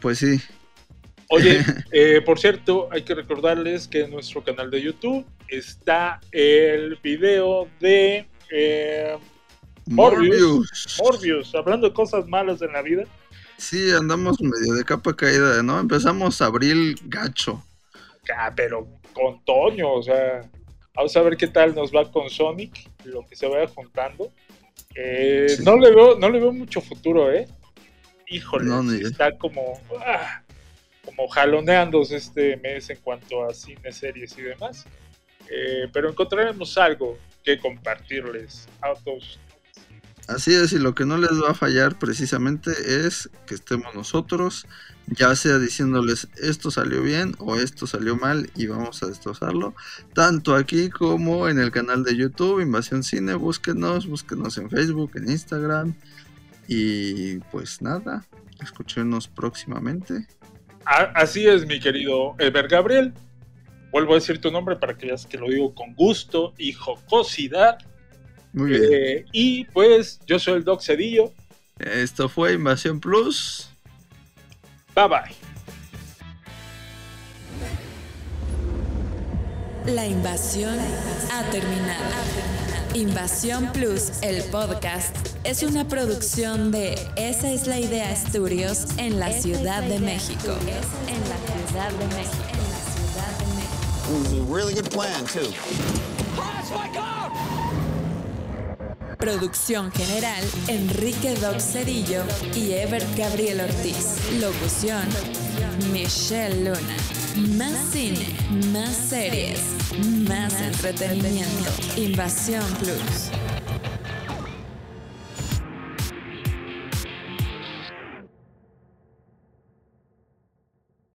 Pues sí, Oye, eh, por cierto, hay que recordarles que en nuestro canal de YouTube está el video de eh, Morbius. Morbius. Morbius, hablando de cosas malas en la vida. Sí, andamos medio de capa caída, ¿no? Empezamos abril gacho. Ah, pero con Toño, o sea, vamos a ver qué tal nos va con Sonic, lo que se vaya juntando. Eh, Sí. No le veo, no le veo mucho futuro, ¿eh? Híjole, No, está como, ah, como jaloneándose este mes en cuanto a cine, series y demás. Eh, pero encontraremos algo que compartirles a todos. Así es, y lo que no les va a fallar precisamente es que estemos nosotros, ya sea diciéndoles esto salió bien o esto salió mal y vamos a destrozarlo, tanto aquí como en el canal de YouTube, Invasión Cine, búsquenos, búsquenos en Facebook, en Instagram y pues nada, escúchenos próximamente. Así es, mi querido Ever Gabriel. Vuelvo a decir tu nombre para que veas que lo digo con gusto y jocosidad. Muy bien, Eh, y pues yo soy el Doc Cedillo. esto fue Invasión Plus. Bye bye. La invasión ha terminado. Invasión Plus, el podcast, es una producción de Esa es la idea Studios en la Ciudad de México. En la Ciudad de México. En la Ciudad de México. It was a really good plan, too. Producción general, Enrique Doc Cedillo y Ebert Gabriel Ortiz. Locución, Michelle Luna. Más cine, más series, más entretenimiento. Invasión Plus.